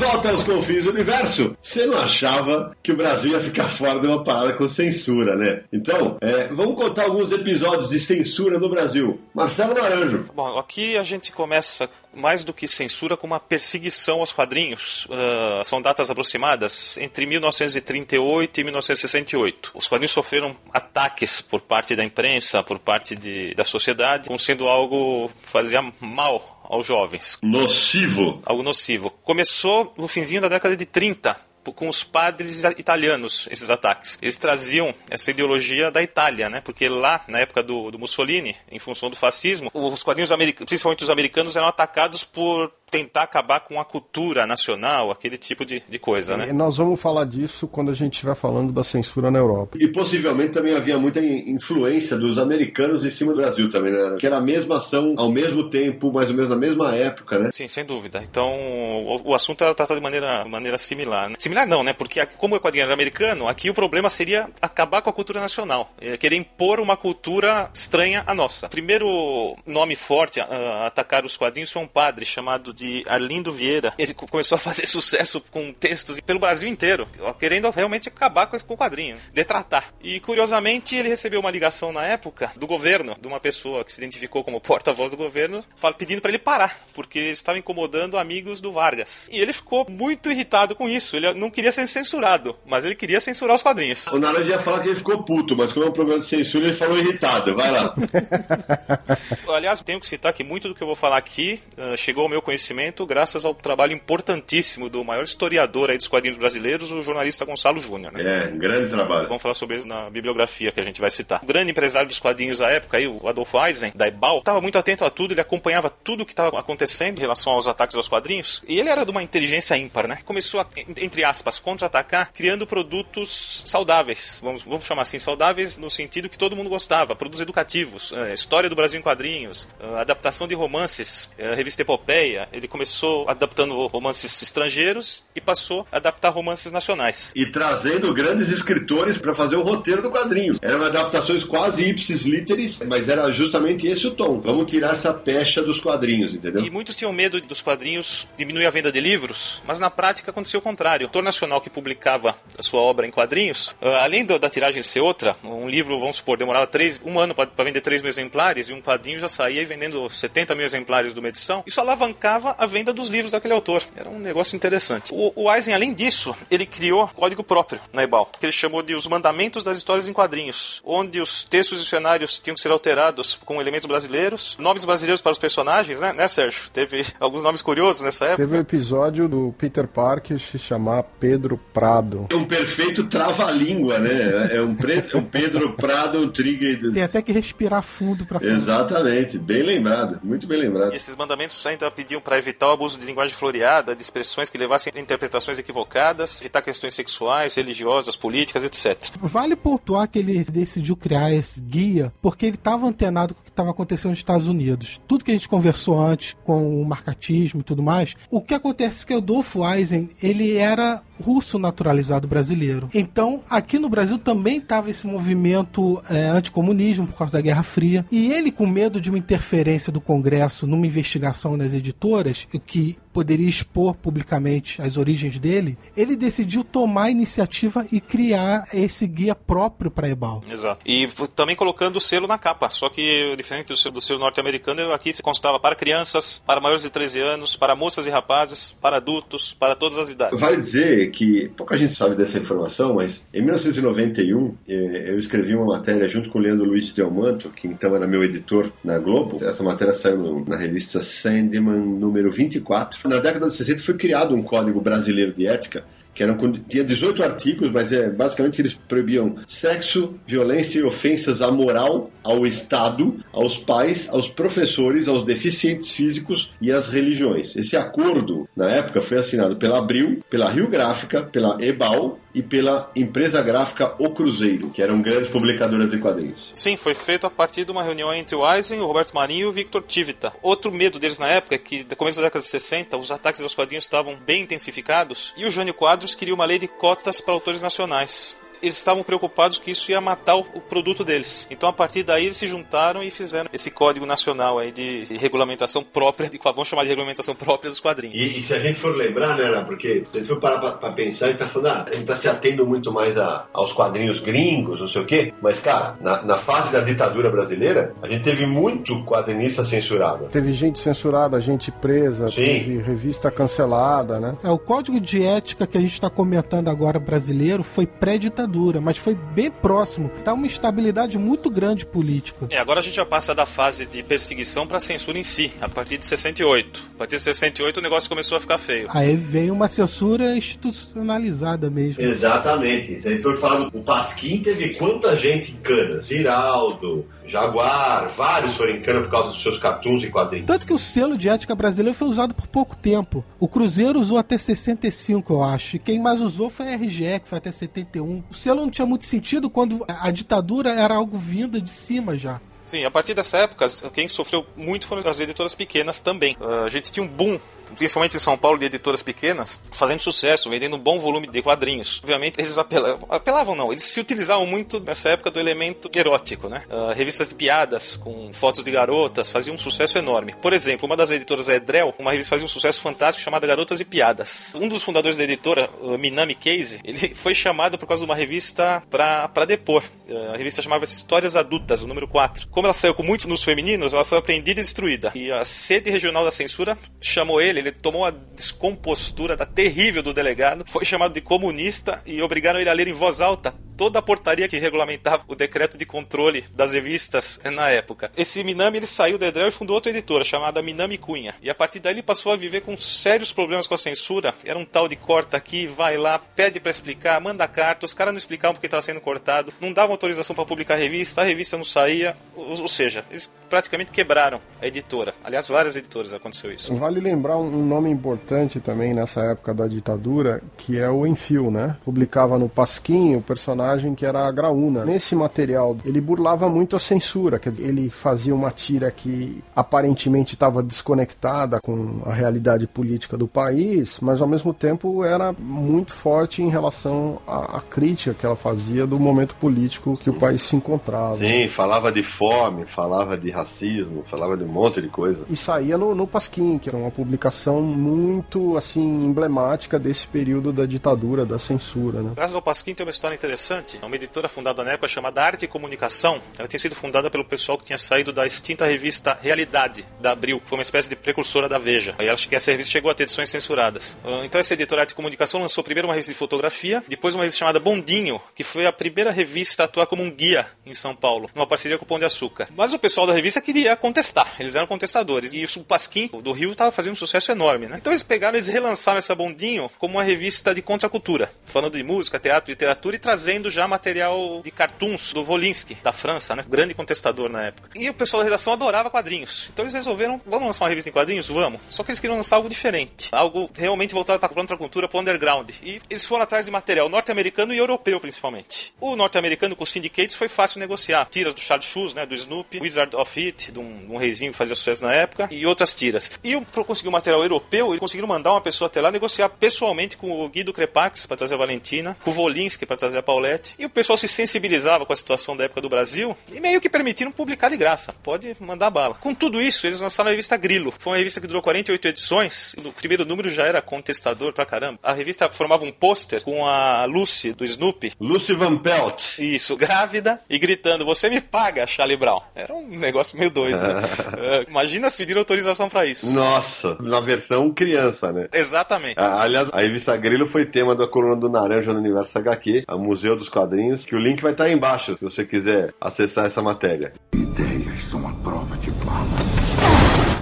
Volta aos confins do universo. Você não achava que o Brasil ia ficar fora de uma parada com censura, né? Então, é, vamos contar alguns episódios de censura no Brasil. Marcelo Naranjo. Bom, aqui a gente começa mais do que censura com uma perseguição aos quadrinhos. Uh, são datas aproximadas entre 1938 e 1968. Os quadrinhos sofreram ataques por parte da imprensa, por parte de, da sociedade, como sendo algo que fazia mal aos jovens. Nocivo. Algo nocivo. Começou no finzinho da década de 30, com os padres italianos, esses ataques. Eles traziam essa ideologia da Itália, né? Porque lá, na época do, do Mussolini, em função do fascismo, os quadrinhos, principalmente os americanos, eram atacados por tentar acabar com a cultura nacional, aquele tipo de, de coisa, né? E nós vamos falar disso quando a gente estiver falando da censura na Europa. E possivelmente também havia muita influência dos americanos em cima do Brasil também, né? Que era a mesma ação ao mesmo tempo, mais ou menos na mesma época, né? Sim, sem dúvida. Então, o, o assunto era tratado de maneira, maneira similar. Né? Similar não, né? Porque como o quadrinho americano, aqui o problema seria acabar com a cultura nacional. É querer impor uma cultura estranha à nossa. O primeiro nome forte a atacar os quadrinhos foi um padre chamado de Arlindo Vieira. Ele começou a fazer *laughs* sucesso com textos pelo Brasil inteiro, querendo realmente acabar com o quadrinho, detratar. E curiosamente, ele recebeu uma ligação na época do governo, de uma pessoa que se identificou como *laughs* porta-voz do governo, pedindo para ele parar, porque estava incomodando amigos do Vargas. E ele ficou muito irritado com isso. Ele não queria ser censurado, mas ele queria censurar os quadrinhos. O Naranja ia falar que ele ficou puto, mas como é um programa de censura, ele falou irritado. Vai lá. *laughs* Aliás, tenho que citar que muito do que eu vou falar aqui uh, chegou ao meu conhecimento graças ao trabalho importantíssimo do maior historiador aí dos quadrinhos brasileiros, o jornalista Gonçalo Júnior. Né? É, grande trabalho. Vamos falar sobre isso na bibliografia que a gente vai citar. O grande empresário dos quadrinhos da época, aí, o Adolfo Eisen, da Ebal, estava muito atento a tudo, ele acompanhava tudo o que estava acontecendo em relação aos ataques aos quadrinhos, e ele era de uma inteligência ímpar, né? Começou a, entre aspas, contra-atacar, criando produtos saudáveis, vamos, vamos chamar assim, saudáveis no sentido que todo mundo gostava, produtos educativos, é, história do Brasil em quadrinhos, é, adaptação de romances, é, revista Epopeia, ele começou adaptando romances estrangeiros e passou a adaptar romances nacionais. E trazendo grandes escritores para fazer o roteiro do quadrinho. Eram adaptações quase ipsis literis, mas era justamente esse o tom. Vamos tirar essa pecha dos quadrinhos, entendeu? E muitos tinham medo dos quadrinhos diminuir a venda de livros, mas na prática aconteceu o contrário. O autor nacional que publicava a sua obra em quadrinhos, ah, além da tiragem ser outra, um livro, vamos supor, demorava três, um ano para vender 3 mil exemplares e um quadrinho já saía vendendo 70 mil exemplares de uma edição, isso alavancava a venda dos livros daquele autor. Era um negócio interessante. O, o Eisen, além disso, ele criou código próprio na Ebal, que ele chamou de os mandamentos das histórias em quadrinhos, onde os textos e cenários tinham que ser alterados com elementos brasileiros, nomes brasileiros para os personagens, né, né Sérgio? Teve *laughs* alguns nomes curiosos nessa época. Teve um episódio do Peter Parker se chamar Pedro Prado. É um perfeito trava-língua, né? É um, pre... um Pedro Prado Trigger. Tem até que respirar fundo para falar. Exatamente, bem lembrado, muito bem lembrado. E esses mandamentos ainda pediam para evitar o abuso de linguagem floreada, de expressões que levassem a interpretações equivocadas, evitar questões sexuais, religiosas, políticas, etc. Vale pontuar que ele decidiu criar esse guia porque ele estava antenado com o que estava acontecendo nos Estados Unidos. Tudo que a gente conversou antes com o marcatismo e tudo mais, o que acontece é que o Adolfo Eisen, ele era 감사합니다. Russo naturalizado brasileiro. Então, aqui no Brasil também estava esse movimento é, anticomunismo por causa da Guerra Fria. E ele, com medo de uma interferência do Congresso numa investigação nas editoras, o que poderia expor publicamente as origens dele, ele decidiu tomar a iniciativa e criar esse guia próprio para Ebal. Exato. E também colocando o selo na capa, só que diferente do selo, do selo norte-americano, aqui se constava para crianças, para maiores de 13 anos, para moças e rapazes, para adultos, para todas as idades. Vale dizer que pouca gente sabe dessa informação, mas em 1991 eu escrevi uma matéria junto com o Leandro Luiz Delmanto, que então era meu editor na Globo. Essa matéria saiu na revista Sandman número 24. Na década de 60 foi criado um código brasileiro de ética que eram, tinha 18 artigos, mas é, basicamente eles proibiam sexo, violência e ofensas à moral, ao Estado, aos pais, aos professores, aos deficientes físicos e às religiões. Esse acordo, na época, foi assinado pela Abril, pela Rio Gráfica, pela Ebal e pela empresa gráfica O Cruzeiro, que eram grandes publicadoras de quadrinhos. Sim, foi feito a partir de uma reunião entre o Eisen, o Roberto Marinho e o Victor Tivita. Outro medo deles na época é que, no começo da década de 60, os ataques aos quadrinhos estavam bem intensificados e o Jânio Quadros queria uma lei de cotas para autores nacionais eles estavam preocupados que isso ia matar o, o, produto deles. Então, a partir daí, eles se juntaram e fizeram esse código nacional aí de, de regulamentação própria, de, vamos chamar de regulamentação própria dos quadrinhos. E, e se a gente for lembrar, né, Ana, porque se a gente for parar pra, pra pensar, a gente tá falando, ah, a gente tá se atendo muito mais a, aos quadrinhos gringos, não sei o quê, mas, cara, na, na fase da ditadura brasileira, a gente teve muito quadrinista censurado. Teve gente censurada, gente presa, Sim. teve revista cancelada, né? É, o código de ética que a gente está comentando agora brasileiro foi pré-ditadura, mas foi bem próximo. Tá uma instabilidade muito grande política. É, agora a gente já passa da fase de perseguição para censura em si, a partir de 68. A partir de 68 o negócio começou a ficar feio. Aí veio uma censura institucionalizada mesmo. Exatamente. Se a gente for falar do Pasquim, teve quanta gente em cana? Ziraldo, Jaguar, vários foram em cana por causa dos seus cartoons e quadrinhos. Tanto que o selo de ética brasileiro foi usado por pouco tempo. O Cruzeiro usou até 65, eu acho. E quem mais usou foi a RGE, que foi até 71. O selo não tinha muito sentido quando a ditadura era algo vinda de cima já. Sim, a partir dessa época, quem sofreu muito foram as editoras pequenas também. Uh, a gente tinha um boom principalmente em São Paulo, de editoras pequenas, fazendo sucesso, vendendo um bom volume de quadrinhos. Obviamente, eles apelavam, apelavam não, eles se utilizavam muito nessa época do elemento erótico, né? Uh, revistas de piadas com fotos de garotas faziam um sucesso enorme. Por exemplo, uma das editoras é Edrel, uma revista fazia um sucesso fantástico chamada Garotas e Piadas. Um dos fundadores da editora, uh, Minami Case, *laughs* ele foi chamado por causa de uma revista para depor. Uh, a revista chamava-se Histórias Adultas, o número 4. Como ela saiu com muitos nos femininos, ela foi apreendida e destruída. E a sede regional da censura chamou ele ele tomou a descompostura da terrível do delegado, foi chamado de comunista e obrigaram ele a ler em voz alta toda a portaria que regulamentava o decreto de controle das revistas na época. Esse Minami ele saiu da Edrel e fundou outra editora chamada Minami Cunha. E a partir daí ele passou a viver com sérios problemas com a censura. Era um tal de corta aqui, vai lá, pede para explicar, manda carta, os caras não explicavam porque estava sendo cortado, não davam autorização para publicar a revista, a revista não saía, ou, ou, seja, eles praticamente quebraram a editora. Aliás, várias editoras aconteceu isso. Vale lembrar um nome importante também nessa época da ditadura, que é o Enfio, né? Publicava no Pasquim o personagem que era a Graúna. Nesse material, ele burlava muito a censura, quer dizer, ele fazia uma tira que aparentemente estava desconectada com a realidade política do país, mas ao mesmo tempo era muito forte em relação à, à crítica que ela fazia do momento político que o país se encontrava. Sim, falava de fome, falava de racismo, falava de um monte de coisa. E saía no, no Pasquim, que era uma publicação muito assim emblemática desse período da ditadura, da censura. Né? Graças ao Pasquim tem uma história interessante interessante. É uma editora fundada na época chamada Arte e Comunicação. Ela tinha sido fundada pelo pessoal que tinha saído da extinta revista Realidade, da Abril, que foi uma espécie de precursora da Veja. E acho que essa revista chegou a ter edições censuradas. Ah, então essa editora Arte e Comunicação lançou primeiro uma revista de fotografia, depois uma revista chamada Bondinho, que foi a primeira revista a atuar como um guia em São Paulo, numa parceria com o Pão de Açúcar. Mas o pessoal da revista queria contestar, eles eram contestadores. E o Pasquim do Rio estava fazendo um sucesso enorme, né? Então eles pegaram, eles relançaram essa Bondinho como uma revista de contracultura, falando de música, teatro, literatura e trazendo já material de cartoons do Volinsky, da França, né? Grande contestador na época. E o pessoal da redação adorava quadrinhos. Então eles resolveram, vamos lançar uma revista em quadrinhos? Vamos. Só que eles queriam lançar algo diferente. Algo realmente voltado para a contracultura, para o underground. E eles foram atrás de material norte-americano e europeu, principalmente. O norte-americano com syndicates foi fácil negociar. Tiras do Charles Schulz, né? Do Snoopy, Wizard of It, de um, um reizinho que fazia sucesso na época, e outras tiras. E para conseguir o material europeu, eles conseguiram mandar uma pessoa até lá negociar pessoalmente com o Guido Crepax para trazer a Valentina, com o Volinsky para trazer a Paulette. E o pessoal se sensibilizava com a situação da época do Brasil e meio que permitiram publicar de graça. Pode mandar bala. Com tudo isso, eles lançaram a revista Grilo. Foi uma revista que durou 48 edições. No primeiro número já era contestador pra caramba. A revista formava um pôster com a Lucy do Snoopy. Lucy Van Pelt. Isso, grávida e gritando: Você me paga, Charlie Brown. Era um negócio meio doido, né? uh, *laughs* imagina se vir autorização para isso. Nossa, na versão criança, né? Exatamente. aliás, a revista Grilo foi tema da coluna do Naranja no Universo HQ, a Museu dos Quadrinhos, que o link vai estar aí embaixo se você quiser acessar essa matéria. Ideias são a prova de bala.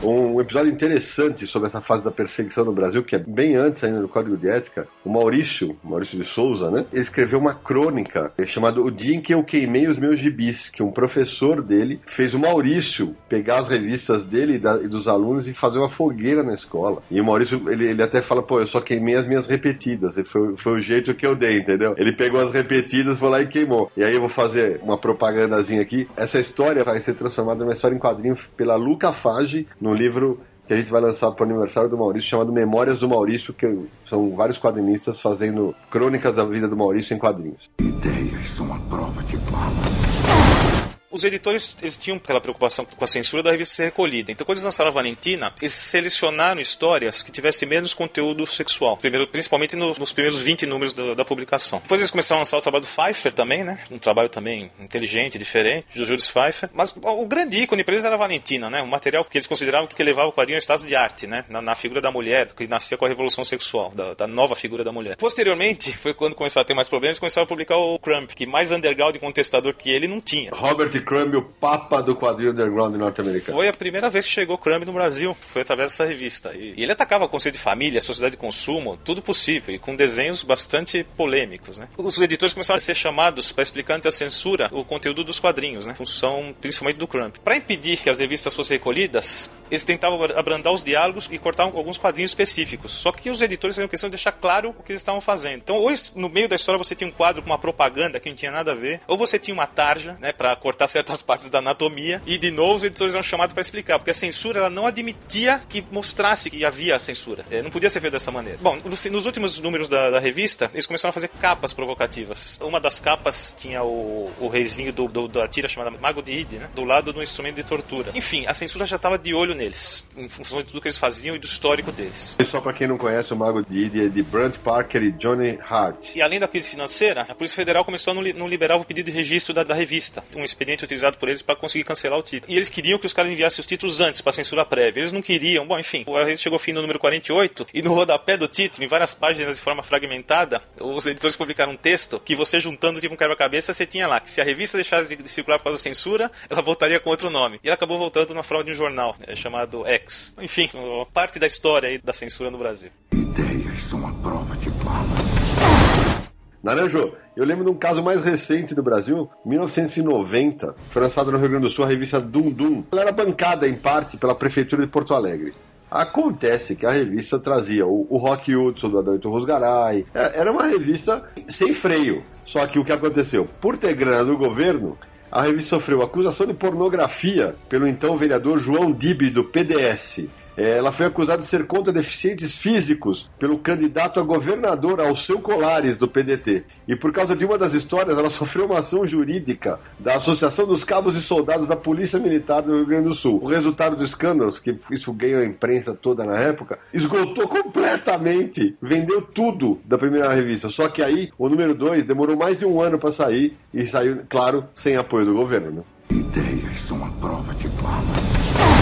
Um episódio interessante sobre essa fase da perseguição no Brasil, que é bem antes ainda do Código de Ética, o Maurício, Maurício de Souza, né? Ele escreveu uma crônica chamada O Dia em que eu queimei os meus gibis, que um professor dele fez o Maurício pegar as revistas dele e, da, e dos alunos e fazer uma fogueira na escola. E o Maurício, ele, ele até fala, pô, eu só queimei as minhas repetidas. Foi, foi o jeito que eu dei, entendeu? Ele pegou as repetidas, foi lá e queimou. E aí eu vou fazer uma propagandazinha aqui. Essa história vai ser transformada numa história em quadrinho pela Luca Fage, no livro que a gente vai lançar para o aniversário do Maurício, chamado Memórias do Maurício, que são vários quadrinistas fazendo crônicas da vida do Maurício em quadrinhos. Ideias são a prova de bala. Os editores eles tinham aquela preocupação com a censura da revista ser recolhida. Então, quando eles lançaram a Valentina, eles selecionaram histórias que tivessem menos conteúdo sexual, primeiro, principalmente nos, nos primeiros 20 números da, da, publicação. Depois eles começaram a lançar o trabalho do Pfeiffer também, né? Um trabalho também inteligente, diferente, do Jules Pfeiffer. Mas o grande ícone para eles era a Valentina, né? Um material que eles consideravam que levava o quadrinho ao estado de arte, né? Na, na, figura da mulher, que nascia com a revolução sexual, da, da, nova figura da mulher. Posteriormente, *laughs* foi quando começaram a ter mais problemas, começaram a publicar o Crump, que mais underground e contestador que ele não tinha. Robert Crumb, o papa do quadrinho underground norte-americano. Foi a primeira vez que chegou Crumb no Brasil, foi através dessa revista. E, ele atacava o conceito de família, sociedade de consumo, tudo possível, e com desenhos bastante polêmicos, né? Os editores começaram a ser chamados para explicar ante a censura o conteúdo dos quadrinhos, né? Função principalmente do Crumb. Para impedir que as revistas fossem recolhidas, eles tentavam abrandar os diálogos e cortar alguns quadrinhos específicos. Só que os editores tinham questão de deixar claro o que eles estavam fazendo. Então, ou no meio da história você tinha um quadro com uma propaganda que não tinha nada a ver, ou você tinha uma tarja, né, para cortar certas partes da anatomia, e de novo os editores eram chamados para explicar, porque a censura ela não admitia que mostrasse que havia censura. É, não podia ser feito dessa maneira. Bom, no, nos últimos números da, da, revista, eles começaram a fazer capas provocativas. Uma das capas tinha o, o reizinho do, do, da tira chamada Mago de Id, né, do lado do instrumento de tortura. Enfim, a censura já estava de olho neles, em função de tudo que eles faziam e do histórico deles. E só para quem não conhece, o Mago de Id é de Brent Parker e Johnny Hart. E além da crise financeira, a Polícia Federal começou a não, não liberar o pedido de registro da, da revista, um expediente utilizado por eles para conseguir cancelar o título. E eles queriam que os caras enviassem os títulos antes para censura prévia. Eles não queriam. Bom, enfim, a revista chegou ao fim do número 48 e no rodapé do título, em várias páginas de forma fragmentada, os editores publicaram um texto que você juntando tipo um quebra-cabeça, você tinha lá que se a revista deixasse de circular por causa da censura, ela voltaria com outro nome. E ela acabou voltando na fraude de um jornal é, chamado X. Enfim, parte da história aí da censura no Brasil. Ideias são a prova de. Naranjo, eu lembro de um caso mais recente do Brasil, 1990, foi lançada no Rio Grande do Sul a revista Dum Dum. Ela era bancada em parte pela Prefeitura de Porto Alegre. Acontece que a revista trazia o, o Rock Hudson do Adalto Rosgaray. Era uma revista sem freio. Só que o que aconteceu? Por ter grana do governo, a revista sofreu acusação de pornografia pelo então vereador João Dib, do PDS. Ela foi acusada de ser contra deficientes físicos pelo candidato a governador Alceu Colares, do PDT. E por causa de uma das histórias, ela *laughs* sofreu uma ação jurídica da Associação dos Cabos e Soldados da Polícia Militar do Rio Grande do Sul. O resultado do escândalo, que isso ganhou a imprensa toda na época, esgotou completamente, vendeu tudo da primeira revista. Só que aí, o número 2 demorou mais de um ano para sair e saiu, claro, sem apoio do governo. Né? Ideias são a prova de bala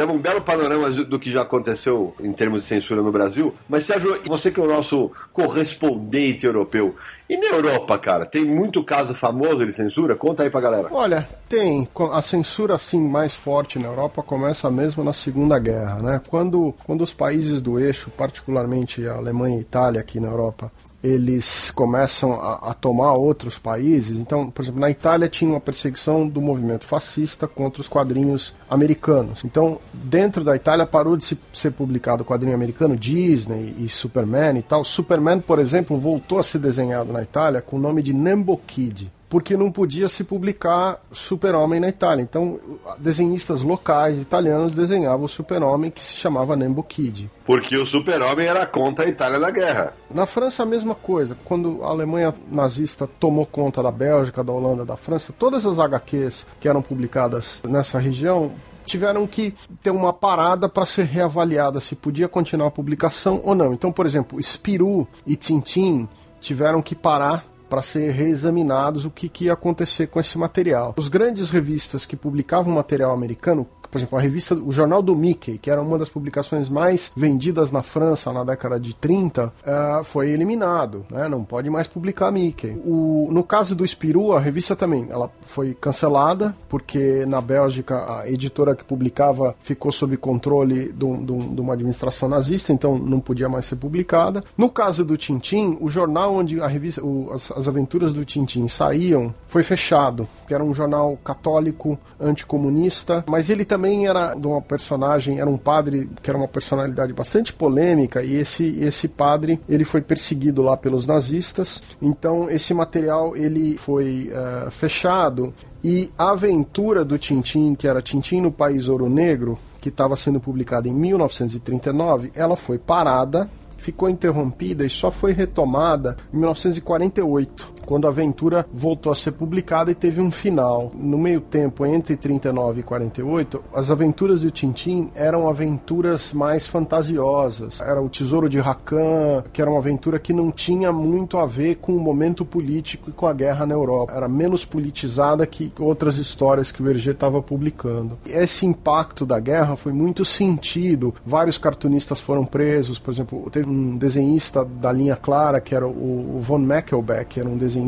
demos um belo panorama do que já aconteceu em termos de censura no Brasil. Mas, Sérgio, você que é o nosso correspondente europeu, e na Europa, cara, tem muito caso famoso de censura? Conta aí pra galera. Olha, tem. A censura, assim, mais forte na Europa começa mesmo na Segunda Guerra, né? Quando, quando os países do eixo, particularmente a Alemanha e a Itália aqui na Europa, eles começam a, a, tomar outros países. Então, por exemplo, na Itália tinha uma perseguição do movimento fascista contra os quadrinhos americanos. Então, dentro da Itália parou de se, ser publicado quadrinho americano, Disney e Superman e tal. Superman, por exemplo, voltou a ser desenhado na Itália com o nome de Nembo Kid porque não podia se publicar Super-Homem na Itália. Então, desenhistas locais italianos desenhavam o Super-Homem que se chamava Nembo Kid. Porque o Super-Homem era contra a Itália na guerra. Na França, a mesma coisa. Quando a Alemanha nazista tomou conta da Bélgica, da Holanda, da França, todas as HQs que eram publicadas nessa região tiveram que ter uma parada para ser reavaliada se podia continuar a publicação ou não. Então, por exemplo, Spirou e Tintin tiveram que parar para ser reexaminados o que, que ia acontecer com esse material. Os grandes revistas que publicavam material americano Por exemplo, a revista, o Jornal do Mickey, que era uma das publicações mais vendidas na França na década de 30, uh, foi eliminado, né? Não pode mais publicar Mickey. O, no caso do Spirou, a revista também, ela foi cancelada, porque na Bélgica a editora que publicava ficou sob controle de, de, de uma administração nazista, então não podia mais ser publicada. No caso do Tintim, o jornal onde a revista, o, as, as aventuras do Tintim saíam foi fechado, que era um jornal católico anticomunista, mas ele também era de uma personagem, era um padre que era uma personalidade bastante polêmica e esse esse padre ele foi perseguido lá pelos nazistas. Então esse material ele foi uh, fechado e a aventura do Tintim, que era Tintim no País Ouro Negro, que estava sendo publicada em 1939, ela foi parada ficou interrompida e só foi retomada em 1948, quando a aventura voltou a ser publicada e teve um final. No meio tempo, entre 39 e 48, as aventuras do Tintin eram aventuras mais fantasiosas. Era o Tesouro de Rakan, que era uma aventura que não tinha muito a ver com o momento político e com a guerra na Europa. Era menos politizada que outras histórias que o Hergé estava publicando. Esse impacto da guerra foi muito sentido. Vários cartunistas foram presos, por exemplo, teve um desenhista da linha clara, que era o, Von Meckelbeck, que era um desenhista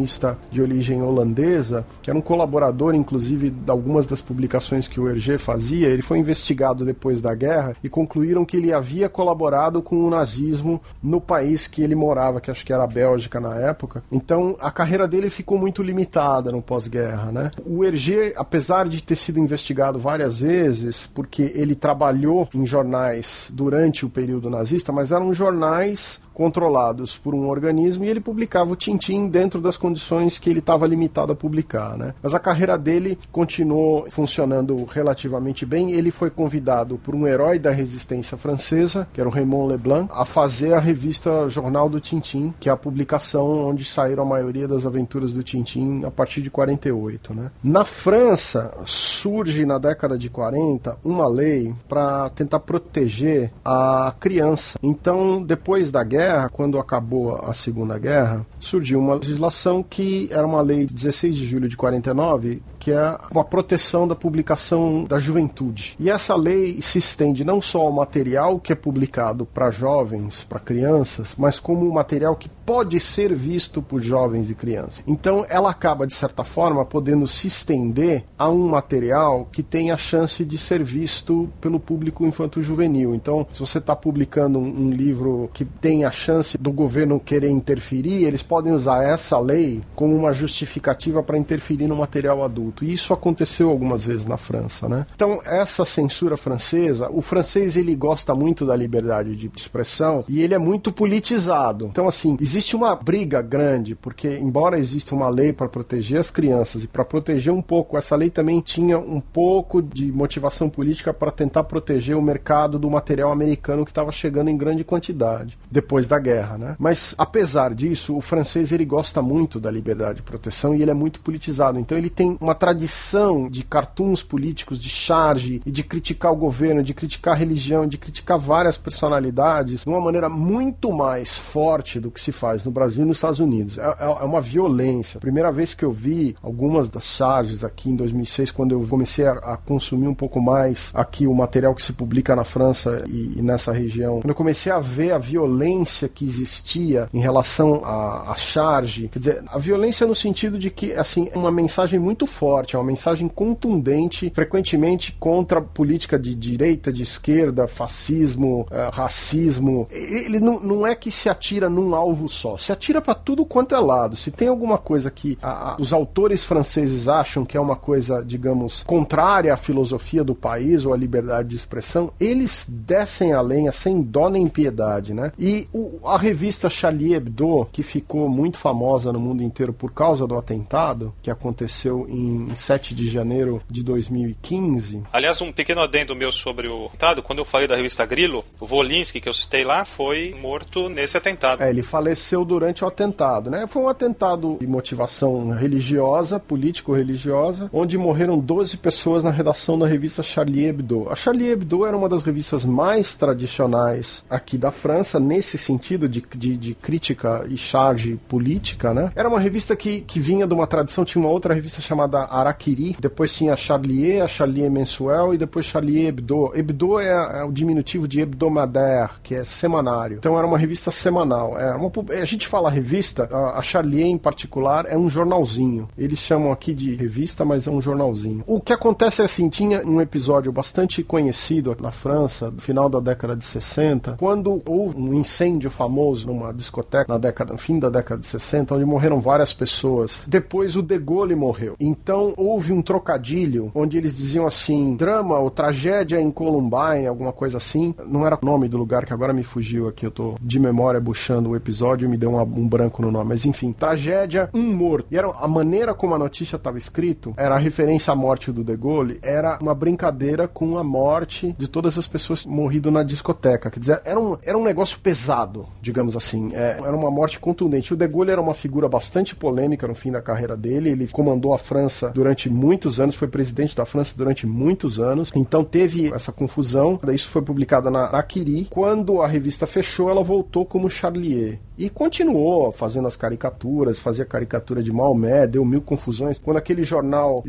de origem holandesa, que era um colaborador, inclusive, de algumas das publicações que o Hergé fazia. Ele foi investigado depois da guerra e concluíram que ele havia colaborado com o nazismo no país que ele morava, que acho que era a Bélgica na época. Então, a carreira dele ficou muito limitada no pós-guerra, né? O Hergé, apesar de ter sido investigado várias vezes, porque ele trabalhou em jornais durante o período nazista, mas eram jornais controlados por um organismo e ele publicava o Tintim dentro das condições que ele estava limitado a publicar, né? Mas a carreira dele continuou funcionando relativamente bem. Ele foi convidado por um herói da resistência francesa, que era o Raymond Leblanc, a fazer a revista Jornal do Tintim, que é a publicação onde saíram a maioria das aventuras do Tintim a partir de 48, né? Na França surge na década de 40 uma lei para tentar proteger a criança. Então, depois da guerra Guerra, quando acabou a Segunda Guerra, surgiu uma legislação que era uma lei de 16 de julho de 49, que é a proteção da publicação da juventude. E essa lei se estende não só ao material que é publicado para jovens, para crianças, mas como um material que pode ser visto por jovens e crianças. Então ela acaba, de certa forma, podendo se estender a um material que tem a chance de ser visto pelo público infanto-juvenil. Então, se você está publicando um, um livro que tem a chance do governo querer interferir, eles podem usar essa lei como uma justificativa para interferir no material adulto. E isso aconteceu algumas vezes na França, né? Então, essa censura francesa, o francês ele gosta muito da liberdade de expressão e ele é muito politizado. Então, assim, existe uma briga grande, porque embora exista uma lei para proteger as crianças e para proteger um pouco, essa lei também tinha um pouco de motivação política para tentar proteger o mercado do material americano que estava chegando em grande quantidade depois da guerra, né? Mas apesar disso, o francês ele gosta muito da liberdade de proteção e ele é muito politizado. Então ele tem uma tradição de cartoons políticos, de charge e de criticar o governo, de criticar a religião, de criticar várias personalidades de uma maneira muito mais forte do que se faz no Brasil e nos Estados Unidos. É, é, é uma violência. Primeira vez que eu vi algumas das charges aqui em 2006, quando eu comecei a, a consumir um pouco mais aqui o material que se publica na França e, e nessa região, quando eu comecei a ver a violência que existia em relação à charge, quer dizer, a violência no sentido de que, assim, é uma mensagem muito forte, é uma mensagem contundente, frequentemente contra a política de direita, de esquerda, fascismo, uh, racismo. Ele não, não é que se atira num alvo só, se atira para tudo quanto é lado. Se tem alguma coisa que a, a, os autores franceses acham que é uma coisa, digamos, contrária à filosofia do país ou à liberdade de expressão, eles descem a lenha sem dó nem piedade, né? E o, a revista Charlie Hebdo, que ficou muito famosa no mundo inteiro por causa do atentado, que aconteceu em 7 de janeiro de 2015. Aliás, um pequeno adendo meu sobre o atentado, quando eu falei da revista Grilo, o Volinsky, que eu citei lá, foi morto nesse atentado. É, ele faleceu durante o atentado, né? Foi um atentado de motivação religiosa, político-religiosa, onde morreram 12 pessoas na redação da revista Charlie Hebdo. A Charlie Hebdo era uma das revistas mais tradicionais aqui da França, nesse sentido sentido de, de, de, crítica e charge política, né? Era uma revista que, que vinha de uma tradição, tinha uma outra revista chamada Araquiri, depois tinha Charlier, a Charlier Mensuel e depois Charlier Hebdo. Hebdo é, é o diminutivo de hebdomadaire, que é semanário. Então era uma revista semanal. É uma, a gente fala revista, a, a Charlier em particular é um jornalzinho. Eles chamam aqui de revista, mas é um jornalzinho. O que acontece é assim, tinha um episódio bastante conhecido na França, no final da década de 60, quando houve um incêndio famoso numa discoteca na década, no fim da década de 60, onde morreram várias pessoas. Depois o De Gaulle morreu. Então houve um trocadilho onde eles diziam assim: drama ou tragédia em Columbine, alguma coisa assim. Não era o nome do lugar que agora me fugiu aqui, eu tô de memória buchando o episódio e me deu um, um branco no nome. Mas enfim, tragédia, um morto. E era a maneira como a notícia estava escrito, era a referência à morte do De Gaulle, era uma brincadeira com a morte de todas as pessoas morrido na discoteca. Quer dizer, era um, era um negócio pesado, digamos assim. É, era uma morte contundente. O De Gaulle era uma figura bastante polêmica no fim da carreira dele. Ele comandou a França durante muitos anos, foi presidente da França durante muitos anos. Então teve essa confusão. Isso foi publicado na Akiri. Quando a revista fechou, ela voltou como Charlier. E continuou fazendo as caricaturas, fazia caricatura de Maomé, deu mil confusões. Quando aquele jornal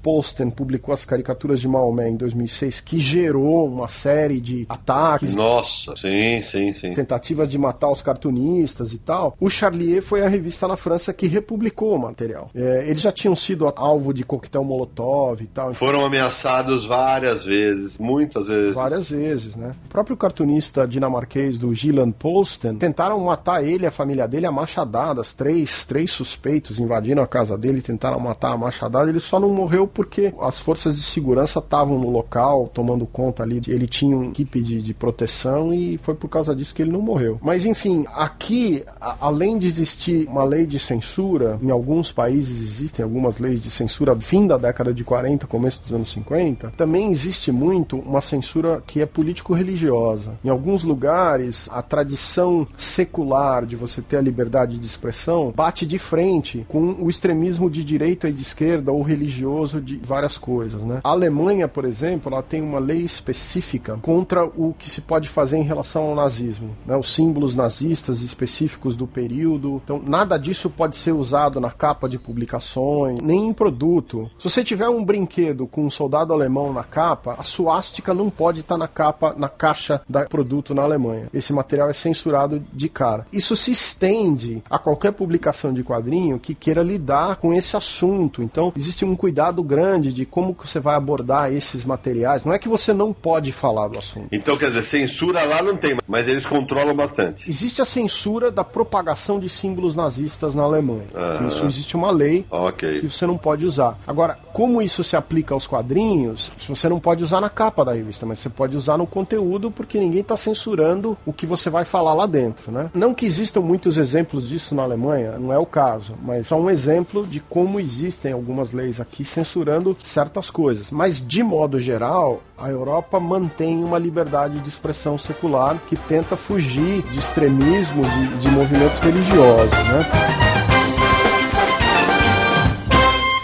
Posten publicou as caricaturas de Maomé em 2006, que gerou uma série de ataques. Nossa, sim, sim, sim. Tentativas de matar os cartunistas e tal. O Charlier foi a revista na França que republicou o material. É, eles já tinham sido alvo de coquetel molotov e tal. Foram ameaçados várias vezes, muitas vezes. Várias vezes, né? O próprio cartunista dinamarquês do Posten tentaram matar ele e a família dele a machadadas. Três, três suspeitos invadiram a casa dele, tentaram matar a machadada. Ele só não morreu porque as forças de segurança estavam no local, tomando conta ali. Ele tinha uma equipe de, de proteção e foi por causa disso que ele não morreu. Mas enfim, aqui, a, além de existir uma lei de censura, em alguns países existem algumas leis de censura fim da década de 40, começo dos anos 50, também existe muito uma censura que é político-religiosa. Em alguns lugares, a tradição secular de você ter a liberdade de expressão, bate de frente com o extremismo de direita e de esquerda ou religioso de várias coisas, né? A Alemanha, por exemplo, ela tem uma lei específica contra o que se pode fazer em relação ao nazismo, né? Os símbolos nazistas específicos do período. Então, nada disso pode ser usado na capa de publicações, nem em produto. Se você tiver um brinquedo com um soldado alemão na capa, a suástica não pode estar na capa, na caixa da produto na Alemanha. Esse material é censurado de cara isso se estende a qualquer publicação de quadrinho que queira lidar com esse assunto. Então, existe um cuidado grande de como que você vai abordar esses materiais. Não é que você não pode falar do assunto. Então, quer dizer, censura lá não tem, mas eles controlam bastante. Existe a censura da propagação de símbolos nazistas na Alemanha. Ah, isso existe uma lei okay. que você não pode usar. Agora, como isso se aplica aos quadrinhos, você não pode usar na capa da revista, mas você pode usar no conteúdo porque ninguém está censurando o que você vai falar lá dentro, né? Não que existam muitos exemplos disso na Alemanha, não é o caso, mas só um exemplo de como existem algumas leis aqui censurando certas coisas. Mas, de modo geral, a Europa mantém uma liberdade de expressão secular que tenta fugir de extremismos e de movimentos religiosos, né?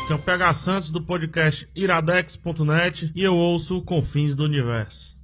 Aqui é o PH Santos do podcast iradex.net e eu ouço Confins do Universo.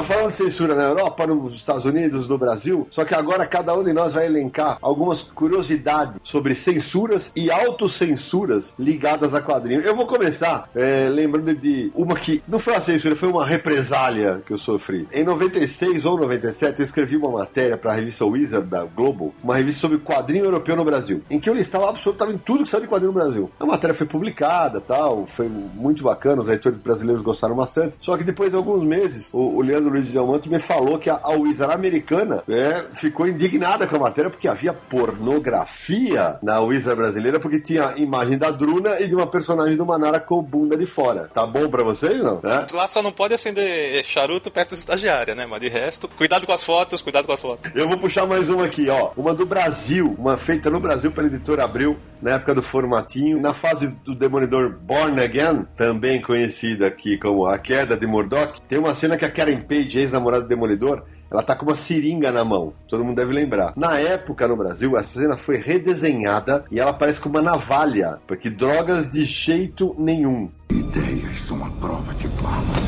Já censura na Europa, nos Estados Unidos, no Brasil, só que agora cada um de nós vai elencar algumas curiosidades sobre censuras e autocensuras ligadas a quadrinhos. Eu vou começar é, lembrando de uma que não foi uma censura, foi uma represália que eu sofri. Em 96 ou 97, eu escrevi uma matéria para a revista Wizard da Globo, uma revista sobre quadrinho europeu no Brasil, em que eu listava absolutamente tudo que saiu de quadrinho no Brasil. A matéria foi publicada, tal, foi muito bacana, os leitores brasileiros gostaram bastante. Só que depois de alguns meses, o, o Leandro Luiz de Almanto me falou que a, a Wizard americana é, ficou indignada com a matéria porque havia pornografia na Wizard brasileira porque tinha imagem da Druna e de uma personagem do Manara com bunda de fora. Tá bom pra vocês, não? É? Lá só não pode acender charuto perto da estagiária, né? Mas de resto, cuidado com as fotos, cuidado com as fotos. Eu vou puxar mais uma aqui, ó. Uma do Brasil, uma feita no Brasil pela editora Abril, na época do formatinho, na fase do Demolidor Born Again, também conhecida aqui como A Queda de Murdoch, tem uma cena que a Karen Page, ex-namorada do Demolidor, ela tá com uma seringa na mão. Todo mundo deve lembrar. Na época, no Brasil, essa cena foi redesenhada e ela parece com uma navalha, porque drogas de jeito nenhum. Ideia são a prova de bala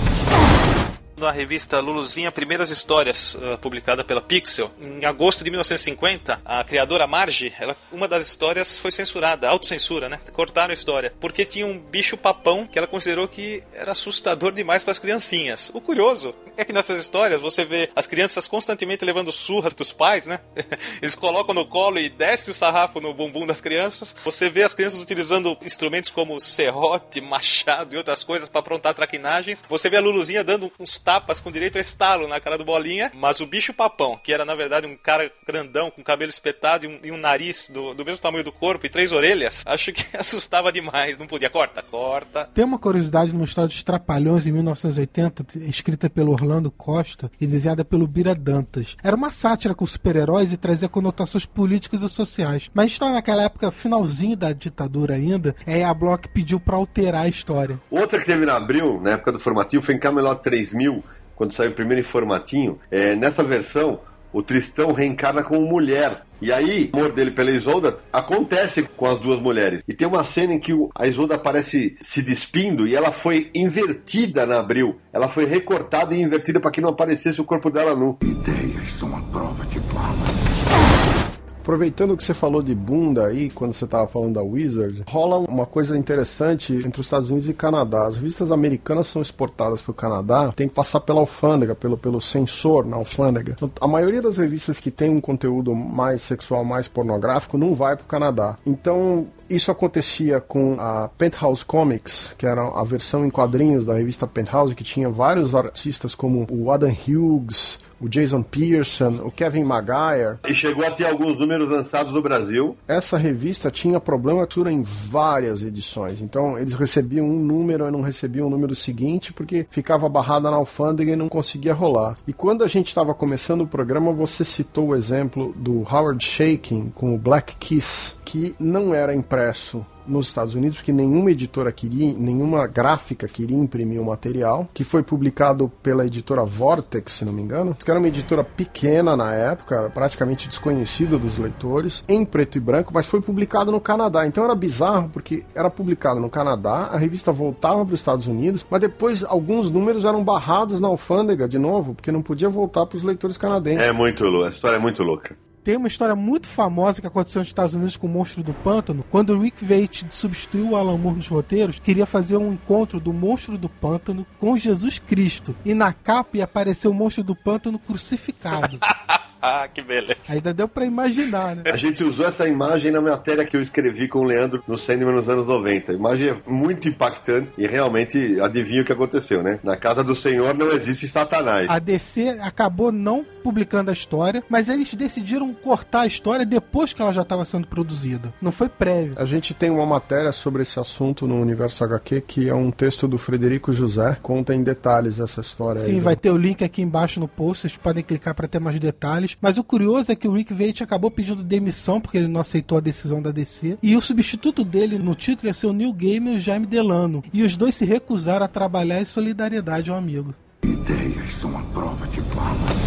na revista Luluzinha Primeiras Histórias, uh, publicada pela Pixel. Em agosto de 1950, a criadora Marge, ela, uma das histórias foi censurada, autocensura, né? Cortaram a história, porque tinha um bicho papão que ela considerou que era assustador demais para as criancinhas. O curioso é que nessas histórias você vê as crianças constantemente levando surras dos pais, né? *laughs* Eles colocam no colo e desce o sarrafo no bumbum das crianças. Você vê as crianças utilizando instrumentos como serrote, machado e outras coisas para aprontar traquinagens. Você vê a Luluzinha dando uns com direito a estalo na cara do Bolinha, mas o bicho papão, que era na verdade um cara grandão com cabelo espetado e um, e um nariz do, do, mesmo tamanho do corpo e três orelhas, *laughs* acho que assustava demais. Não podia. Corta, corta. Tem uma curiosidade no estado dos Trapalhões em 1980, escrita pelo Orlando Costa e desenhada pelo Bira Dantas. Era uma sátira com super-heróis e trazia conotações políticas e sociais. Mas estava naquela época, finalzinho da ditadura ainda, é a Block pediu para alterar a história. Outra que teve na Abril, na época do formativo, foi em Camelot 3000, quando saiu o primeiro informatinho, é, nessa versão, o Tristão reencarna como mulher. E aí, o amor dele pela Isolda acontece com as duas mulheres. E tem uma cena em que a Isolda aparece se despindo e ela foi invertida na abril. Ela foi recortada e invertida para que não aparecesse o corpo dela nu. Ideias são a prova de bala. Aproveitando que você falou de bunda aí, quando você estava falando da Wizard, rola uma coisa interessante entre os Estados Unidos e Canadá. As revistas americanas são exportadas para o Canadá, tem que passar pela alfândega, pelo, pelo sensor na alfândega. Então, a maioria das revistas que tem um conteúdo mais sexual, mais pornográfico, não vai para o Canadá. Então, isso acontecia com a Penthouse Comics, que era a versão em quadrinhos da revista Penthouse, que tinha vários artistas como o Adam Hughes, o Jason Pearson, o Kevin Maguire. E chegou a ter alguns números lançados no Brasil. Essa revista tinha problema de em várias edições. Então eles recebiam um número e não recebiam o número seguinte porque ficava barrada na alfândega e não conseguia rolar. E quando a gente estava começando o programa, você citou o exemplo do Howard Shaking com o Black Kiss, que não era impresso nos Estados Unidos, porque nenhuma editora queria, nenhuma gráfica queria imprimir o material, que foi publicado pela editora Vortex, se não me engano, que era uma editora pequena na época, praticamente desconhecida dos leitores, em preto e branco, mas foi publicado no Canadá. Então era bizarro, porque era publicado no Canadá, a revista voltava para os Estados Unidos, mas depois alguns números eram barrados na alfândega de novo, porque não podia voltar para os leitores canadenses. É muito louco, a história é muito louca. Tem uma história muito famosa que aconteceu nos Estados Unidos com o Monstro do Pântano, quando o Rick Veitch substituiu o Alan Moore nos roteiros, queria fazer um encontro do Monstro do Pântano com Jesus Cristo. E na capa ia aparecer o Monstro do Pântano crucificado. *laughs* *laughs* Ah, que beleza. Ainda deu pra imaginar, né? A gente usou essa imagem na matéria que eu escrevi com o Leandro no Cinema nos anos 90. A imagem é muito impactante e realmente adivinha o que aconteceu, né? Na casa do Senhor não existe Satanás. A DC acabou não publicando a história, mas eles decidiram cortar a história depois que ela já estava sendo produzida. Não foi prévio. A gente tem uma matéria sobre esse assunto no Universo HQ, que é um texto do Frederico José, conta em detalhes essa história. Sim, vai ter o link aqui embaixo no post, vocês podem clicar para ter mais detalhes. Mas o curioso é que o Rick Veitch acabou pedindo demissão porque ele não aceitou a decisão da DC. E o substituto dele no título ia ser o Neil Gaiman e o Jaime Delano. E os dois se recusaram a trabalhar em solidariedade ao amigo. Ideias são a prova de bala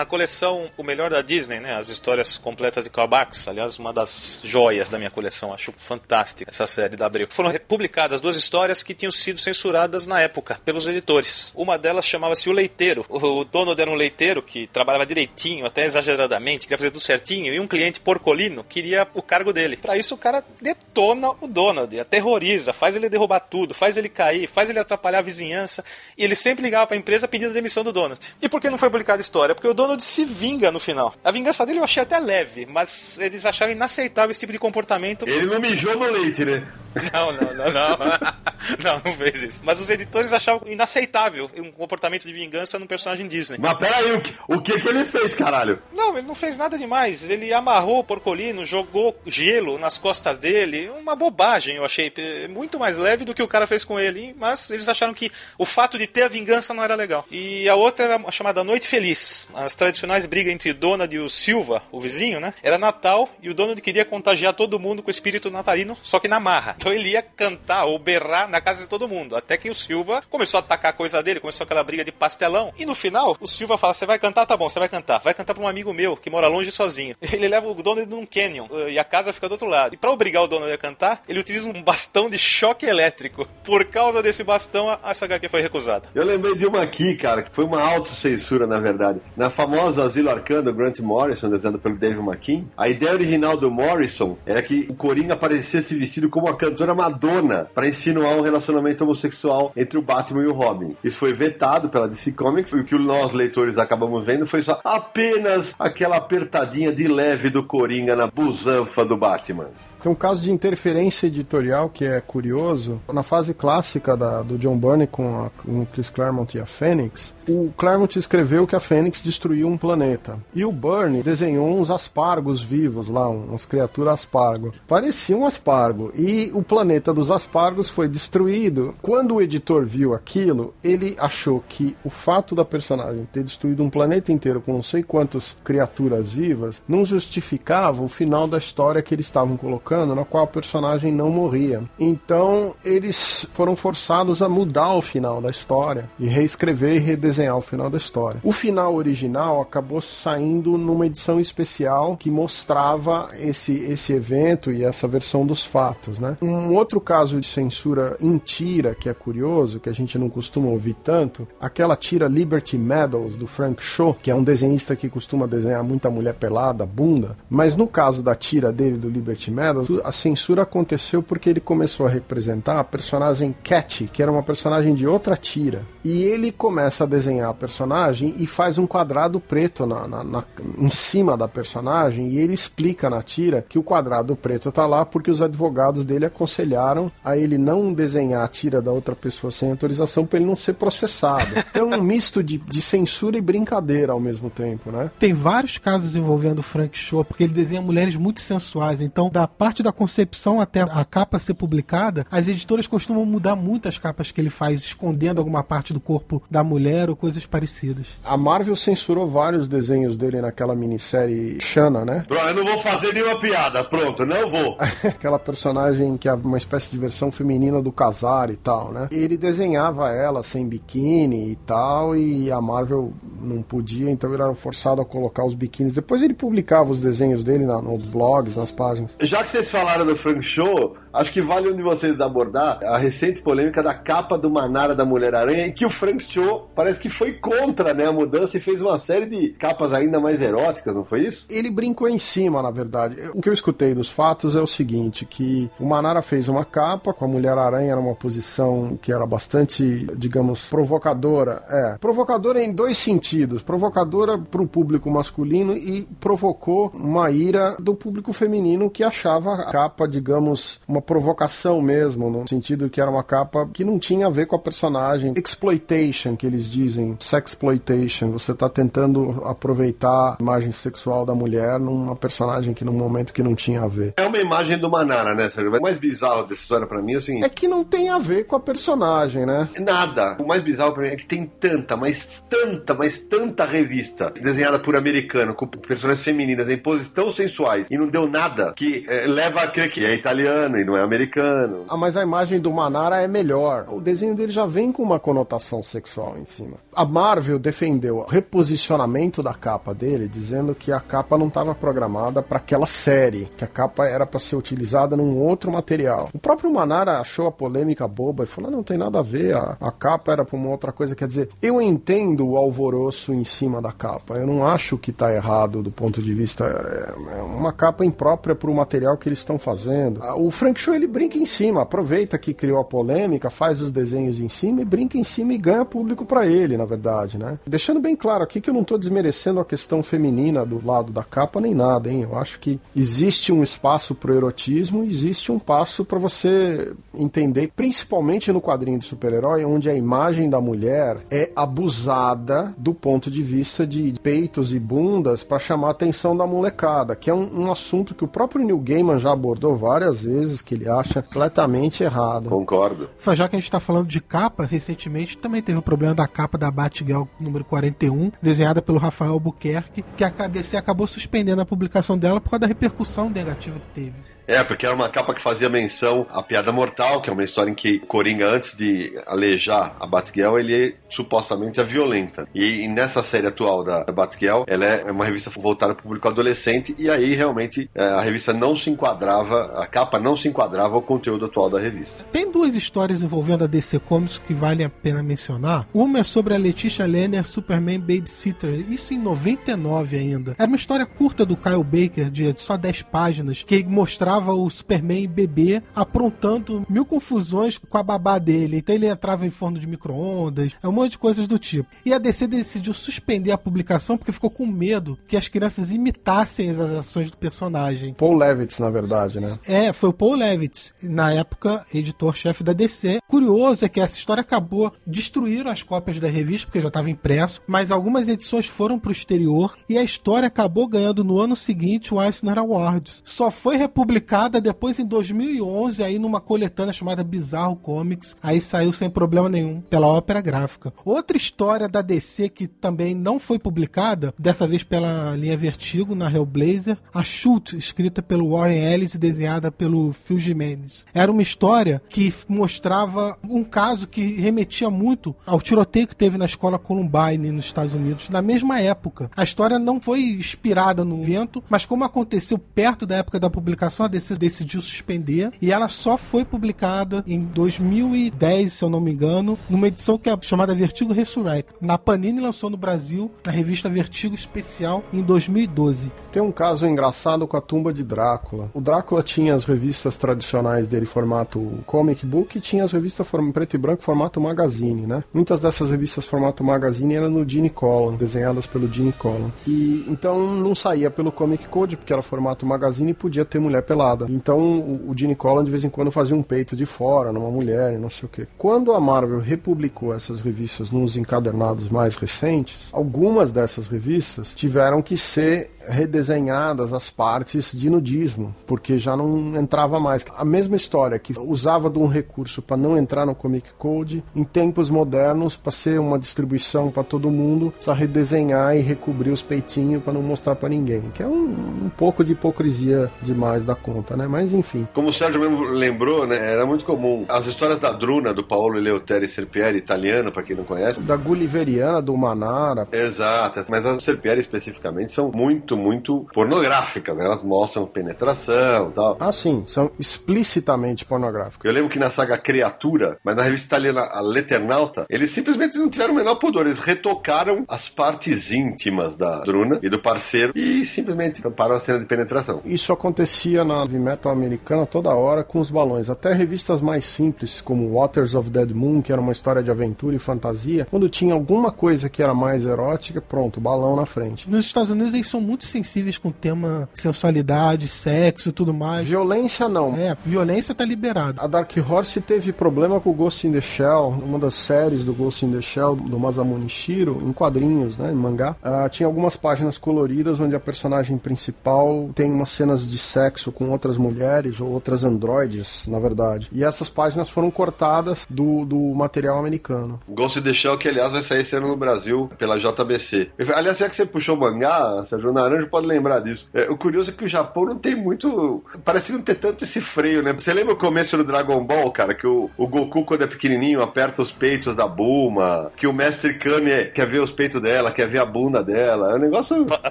na coleção O Melhor da Disney, né? As histórias completas de Barks, aliás, uma das joias da minha coleção, acho fantástica essa série da Abril. Foram publicadas duas histórias que tinham sido censuradas na época pelos editores. Uma delas chamava-se O Leiteiro. O dono era um leiteiro que trabalhava direitinho, até exageradamente, queria fazer tudo certinho, e um cliente porcolino queria o cargo dele. Para isso o cara detona o Donald, aterroriza, faz ele derrubar tudo, faz ele cair, faz ele atrapalhar a vizinhança, e ele sempre ligava para a empresa pedindo demissão do Donald. E por que não foi publicada a história? Porque o Donald Donald se vinga no final. A vingança dele eu achei até leve, mas eles acharam inaceitável esse tipo de comportamento. Ele não mijou no leite, né? Não, não, não, não. *laughs* não, não fez isso. Mas os editores achavam inaceitável um comportamento de vingança num personagem Disney. Mas peraí, o que, o que que ele fez, caralho? Não, ele não fez nada demais. Ele amarrou o Porcolino, jogou gelo nas costas dele. Uma bobagem, eu achei. Muito mais leve do que o cara fez com ele. Mas eles acharam que o fato de ter a vingança não era legal. E a outra era a chamada Noite Feliz. Tradicionais brigas entre Donald e o Silva, o vizinho, né? Era Natal e o Donald queria contagiar todo mundo com o espírito natalino, só que na marra. Então ele ia cantar ou berrar na casa de todo mundo. Até que o Silva começou a atacar a coisa dele, começou aquela briga de pastelão. E no final, o Silva fala: Você vai cantar? Tá bom, você vai cantar. Vai cantar pra um amigo meu que mora longe sozinho. *laughs* Ele leva o dono num canyon e a casa fica do outro lado. E pra obrigar o dono a cantar, ele utiliza um bastão de choque elétrico. Por causa desse bastão, essa HQ foi recusada. Eu lembrei de uma aqui, cara, que foi uma autocensura, na verdade. Na famosa Asilo Arcano, Grant Morrison, desenhado pelo Dave McKean, a ideia original do Morrison era que o Coringa aparecesse vestido como a cantora Madonna para insinuar um relacionamento homossexual entre o Batman e o Robin. Isso foi vetado pela DC Comics, e o que nós, leitores, acabamos vendo foi só apenas aquela apertadinha de leve do Coringa na busanfa do Batman. Tem um caso de interferência editorial que é curioso. Na fase clássica da, do John Byrne com, com o Chris Claremont e a Fênix, o Claremont escreveu que a Fênix destruiu um planeta. E o Byrne desenhou uns aspargos vivos lá, umas criaturas aspargo. Parecia um aspargo. E o planeta dos aspargos foi destruído. Quando o editor viu aquilo, ele achou que o fato da personagem ter destruído um planeta inteiro com não sei quantas criaturas vivas não justificava o final da história que eles estavam colocando na qual a personagem não morria. Então eles foram forçados a mudar o final da história e reescrever e redesenhar o final da história. O final original acabou saindo numa edição especial que mostrava esse, esse evento e essa versão dos fatos. Né? Um outro caso de censura em tira que é curioso, que a gente não costuma ouvir tanto, aquela tira Liberty Medals do Frank Shaw, que é um desenhista que costuma desenhar muita mulher pelada, bunda, mas no caso da tira dele do Liberty Medals a censura aconteceu porque ele começou a representar a personagem Cat, que era uma personagem de outra tira. E ele começa a desenhar a personagem e faz um quadrado preto na, na, na, em cima da personagem. E ele explica na tira que o quadrado preto tá lá porque os advogados dele aconselharam a ele não desenhar a tira da outra pessoa sem autorização para ele não ser processado. *laughs* Então é um misto de, de censura e brincadeira ao mesmo tempo, né? Tem vários casos envolvendo o Frank Shaw, porque ele desenha mulheres muito sensuais. Então, da parte da concepção até a capa ser publicada, as editoras costumam mudar muito as capas que ele faz, escondendo alguma parte do corpo da mulher ou coisas parecidas. A Marvel censurou vários desenhos dele naquela minissérie Shanna, né? Pronto, eu não vou fazer nenhuma piada, pronto, não vou. *laughs* Aquela personagem que é uma espécie de versão feminina do casar e tal, né? Ele desenhava ela sem biquíni e tal, e a Marvel não podia, então ele era forçado a colocar os biquínis. Depois ele publicava os desenhos dele na, nos blogs, nas páginas. Já que vocês falaram do Frank Show, acho que vale um de vocês abordar a recente polêmica da capa do Manara da Mulher-Aranha, em que o Frank Show parece que foi contra né, a mudança e fez uma série de capas ainda mais eróticas, não foi isso? Ele brincou em cima, na verdade. O que eu escutei dos fatos é o seguinte, que o Manara fez uma capa com a Mulher-Aranha numa posição que era bastante, digamos, provocadora. É, provocadora em dois sentidos. Provocadora para o público masculino e provocou uma ira do público feminino que achava a capa, digamos, uma provocação mesmo, no sentido que era uma capa que não tinha a ver com a personagem. Exploitation, que eles dizem, sexploitation. Você está tentando aproveitar a imagem sexual da mulher numa personagem que num momento que não tinha a ver. É uma imagem do Manara, né, Sérgio? O mais bizarro dessa história para mim é o seguinte: é que não tem a ver com a personagem, né? Nada. O mais bizarro para mim é que tem tanta, mas tanta, mas tanta revista desenhada por americano com personagens femininas em poses tão sensuais e não deu nada que é, leva a crer que é italiano e não é americano. Ah, mas a imagem do Manara é melhor. O desenho dele já vem com uma conotação sexual em cima. A Marvel defendeu o reposicionamento da capa dele, dizendo que a capa não estava programada para aquela série, que a capa era para ser utilizada num outro material. O próprio Manara achou a polêmica boba e falou: não tem nada a ver, a, a capa era para uma outra coisa. Quer dizer, eu entendo o alvoroço em cima da capa. Eu não acho que está errado do ponto de vista. É, é uma capa imprópria para o material que eles estão fazendo. O Frank Show ele brinca em cima, aproveita que criou a polêmica, faz os desenhos em cima e brinca em cima e ganha público para ele, na verdade, né? Deixando bem claro aqui que eu não estou desmerecendo a questão feminina do lado da capa nem nada, hein? Eu acho que existe um espaço pro erotismo, existe um passo para você entender, principalmente no quadrinho de super-herói, onde a imagem da mulher é abusada do ponto de vista de peitos e bundas para chamar a atenção da molecada, que é um, um assunto que o próprio Neil Gaiman já abordou várias vezes, que ele acha completamente errado. Concordo. Já que a gente está falando de capa, recentemente também teve o problema da capa da Batgirl número 41, desenhada pelo Rafael Albuquerque, que a KDC acabou suspendendo a publicação dela por causa da repercussão negativa que teve. É, porque era uma capa que fazia menção à Piada Mortal, que é uma história em que Coringa, antes de alejar a Batgirl, ele supostamente é violenta. E, e nessa série atual da, da Batgirl, ela é uma revista voltada para o público adolescente, e aí realmente é, a revista não se enquadrava, a capa não se enquadrava ao conteúdo atual da revista. Tem duas histórias envolvendo a DC Comics que vale a pena mencionar. Uma é sobre a Letitia Lerner, Superman Babysitter, isso em 99 ainda. Era uma história curta do Kyle Baker, de só 10 páginas, que mostrava o Superman bebê aprontando mil confusões com a babá dele. Então ele entrava em forno de micro-ondas, é um monte de coisas do tipo. E a DC decidiu suspender a publicação porque ficou com medo que as crianças imitassem as ações do personagem. Paul Levitz, na verdade, né? É, foi o Paul Levitz, na época editor-chefe da DC. Curioso é que essa história acabou destruíram as cópias da revista porque já estava impresso, mas algumas edições foram para o exterior e a história acabou ganhando no ano seguinte o Eisner Awards. Só foi republicada depois em 2011 aí numa coletânea chamada Bizarro Comics. Aí saiu sem problema nenhum pela Ópera Gráfica. Outra história da DC que também não foi publicada, dessa vez pela linha Vertigo na Hellblazer, a Shoot, escrita pelo Warren Ellis e desenhada pelo Phil Jimenez. Era uma história que mostrava um caso que remetia muito ao tiroteio que teve na escola Columbine nos Estados Unidos na mesma época. A história não foi inspirada no vento, mas como aconteceu perto da época da publicação, DC decidiu suspender e ela só foi publicada em 2010, se eu não me engano, numa edição que é chamada Vertigo Resurrect. Na Panini lançou no Brasil na revista Vertigo Especial em 2012. Tem um caso engraçado com a tumba de Drácula. O Drácula tinha as revistas tradicionais dele formato comic book e tinha as revistas preto e branco formato magazine, né? Muitas dessas revistas formato magazine eram no Gene Colan, desenhadas pelo Gene Colan. E então não saía pelo Comic Code, porque era formato magazine e podia ter mulher pelada. Então o, Gene Colan de vez em quando fazia um peito de fora numa mulher não sei o que. Quando a Marvel republicou essas revistas nos encadernados mais recentes, algumas dessas revistas tiveram que ser redesenhadas as partes de nudismo, porque já não entrava mais. A mesma história que usava de um recurso para não entrar no Comic Code, em tempos modernos, para ser uma distribuição para todo mundo, precisa redesenhar e recobrir os peitinhos para não mostrar para ninguém, que é um, um, pouco de hipocrisia demais da conta, né? Mas enfim. Como o Sérgio mesmo lembrou, né? Era muito comum. As histórias da Druna, do Paolo Eleutério Serpieri, italiano, para quem não conhece. Da Gulliveriana, do Manara. Exato, mas as Serpieri especificamente são muito muito pornográficas, né? elas mostram penetração e tal. Ah, sim, são explicitamente pornográficas. Eu lembro que na saga Criatura, mas na revista italiana a Leternauta, eles simplesmente não tiveram o menor pudor, eles retocaram as partes íntimas da Druna e do parceiro e simplesmente tamparam a cena de penetração. Isso acontecia na heavy metal americana toda hora com os balões, até revistas mais simples como Waters of Dead Moon, que era uma história de aventura e fantasia, quando tinha alguma coisa que era mais erótica, pronto, balão na frente. Nos Estados Unidos eles são muito sensíveis com o tema sensualidade, sexo e tudo mais. Violência não. É, violência tá liberada. A Dark Horse teve problema com o Ghost in the Shell, uma das séries do Ghost in the Shell, do Masamune Shiro, em quadrinhos, né, em mangá. Uh, tinha algumas páginas coloridas onde a personagem principal tem umas cenas de sexo com outras mulheres ou outras androides, na verdade. E essas páginas foram cortadas do, do material americano. Ghost in the Shell, que aliás vai sair esse ano no Brasil pela JBC. Aliás, é que você puxou o mangá, Sérgio Naranjo pode lembrar disso. É, o curioso é que o Japão não tem muito. Parece não ter tanto esse freio, né? Você lembra o começo do Dragon Ball, cara? Que o, o Goku, quando é pequenininho, aperta os peitos da Bulma. Que o Mestre Kami é, quer ver os peitos dela, quer ver a bunda dela. É um negócio. A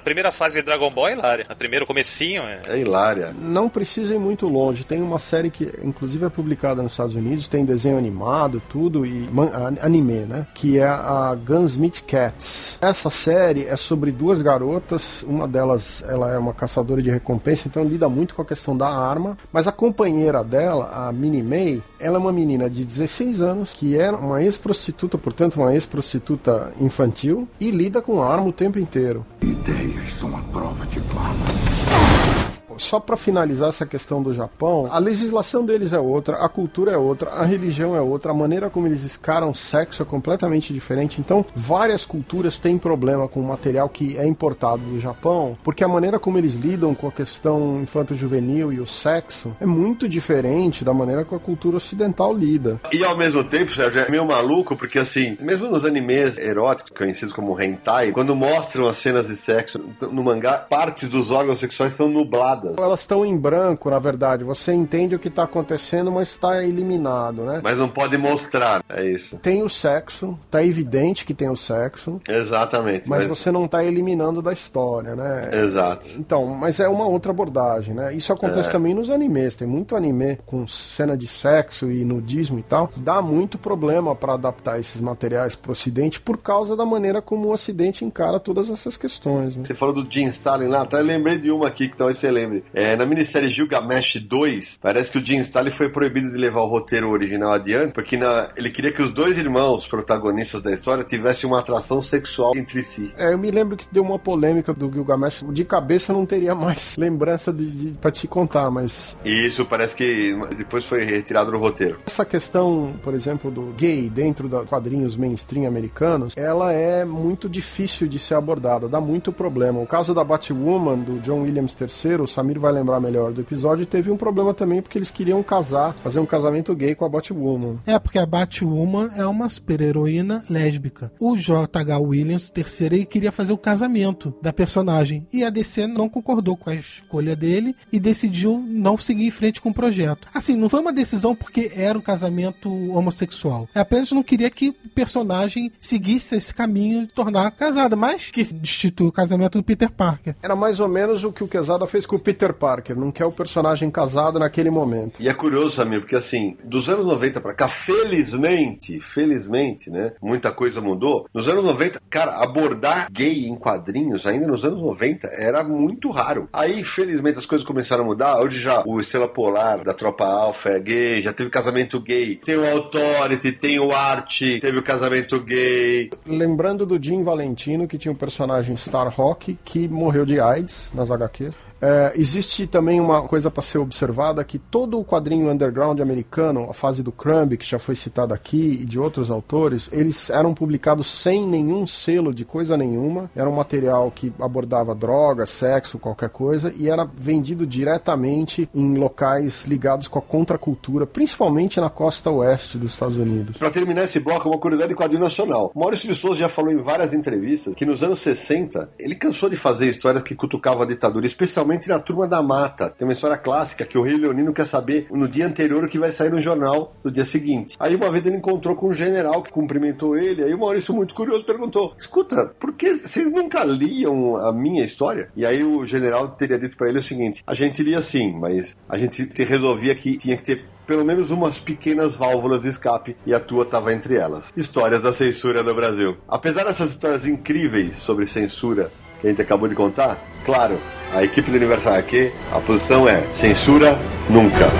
primeira fase de Dragon Ball é hilária. A primeira, comecinho é. É hilária. Não precisa ir muito longe. Tem uma série que, inclusive, é publicada nos Estados Unidos, tem desenho animado, tudo, e anime, né? Que é a Gunsmith Cats. Essa série é sobre duas garotas, uma delas ela é uma caçadora de recompensa, então lida muito com a questão da arma, mas a companheira dela, a Minnie May, ela é uma menina de 16 anos, que é uma ex-prostituta, portanto uma ex-prostituta infantil, e lida com arma o tempo inteiro. Ideias são a prova de bala só para finalizar essa questão do Japão, a legislação deles é outra, a cultura é outra, a religião é outra, a maneira como eles escaram sexo é completamente diferente. Então, várias culturas têm problema com o material que é importado do Japão, porque a maneira como eles lidam com a questão infanto-juvenil e o sexo é muito diferente da maneira que a cultura ocidental lida. E ao mesmo tempo, Sérgio, é meio maluco, porque assim, mesmo nos animes eróticos, conhecidos como hentai, quando mostram as cenas de sexo no mangá, partes dos órgãos sexuais são nubladas eliminadas. Elas estão em branco, na verdade. Você entende o que está acontecendo, mas está eliminado, né? Mas não pode mostrar, é isso. Tem o sexo, tá evidente que tem o sexo. Exatamente. Mas, mas... você não está eliminando da história, né? Exato. Então, mas é uma outra abordagem, né? Isso acontece é. também nos animes. Tem muito anime com cena de sexo e nudismo e tal. Dá muito problema para adaptar esses materiais pro ocidente por causa da maneira como o ocidente encara todas essas questões. Né? Você falou do Jim Stalin lá, até lembrei de uma aqui que talvez você lembre. É, na minissérie Gilgamesh 2, parece que o Jim Stalin foi proibido de levar o roteiro original adiante, porque na, ele queria que os dois irmãos protagonistas da história tivessem uma atração sexual entre si. É, eu me lembro que deu uma polêmica do Gilgamesh. De cabeça não teria mais *laughs* lembrança de, de para te contar, mas. Isso parece que depois foi retirado do roteiro. Essa questão, por exemplo, do gay dentro dos quadrinhos mainstream americanos, ela é muito difícil de ser abordada, dá muito problema. O caso da Batwoman, do John Williams III, o Samir vai lembrar melhor do episódio, teve um problema também porque eles queriam casar, fazer um casamento gay com a Batwoman. É, porque a Batwoman é uma super-heroína lésbica. O J.H. Williams III queria fazer o casamento da personagem e a DC não concordou com a escolha dele e decidiu não seguir em frente com o projeto. Assim, não foi uma decisão porque era um casamento homossexual. É apenas não queria que o personagem seguisse esse caminho de tornar casada, mas que destitui o casamento do Peter Parker. Era mais ou menos o que o Quesada fez com o Peter Parker, não quer o personagem casado naquele momento. E é curioso, Samir, porque assim, dos anos 90 para cá, felizmente, felizmente, né, muita coisa mudou. Nos anos 90, cara, abordar gay em quadrinhos, ainda nos anos 90, era muito raro. Aí, felizmente, as coisas começaram a mudar. Hoje já o Estrela Polar da Tropa Alpha é gay, já teve casamento gay. Tem o Authority, tem o Art, teve o casamento gay. Lembrando do Jim Valentino, que tinha um personagem Starhawk que morreu de AIDS nas HQs. É, existe também uma coisa para ser observada que todo o quadrinho underground americano, a fase do Crumb, que já foi citado aqui, e de outros autores, eles eram publicados sem nenhum selo de coisa nenhuma. Era um material que abordava droga, sexo, qualquer coisa, e era vendido diretamente em locais ligados com a contracultura, principalmente na costa oeste dos Estados Unidos. Para terminar esse bloco, uma curiosidade de quadrinho nacional. Maurício de Souza já falou em várias entrevistas que nos anos 60 ele cansou de fazer histórias que cutucavam a ditadura, especialmente principalmente na Turma da Mata. Tem uma história clássica que o rei Leonino quer saber no dia anterior o que vai sair no jornal no dia seguinte. Aí uma vez ele encontrou com um general que cumprimentou ele, aí o Maurício, muito curioso, perguntou: Escuta, por que vocês nunca liam a minha história? E aí o general teria dito para ele o seguinte: A gente lia sim, mas a gente resolvia que tinha que ter pelo menos umas pequenas válvulas de escape e a tua estava entre elas. Histórias da censura no Brasil. Apesar dessas histórias incríveis sobre censura que a gente acabou de contar, claro, a equipe do Universal aqui, a posição é censura nunca.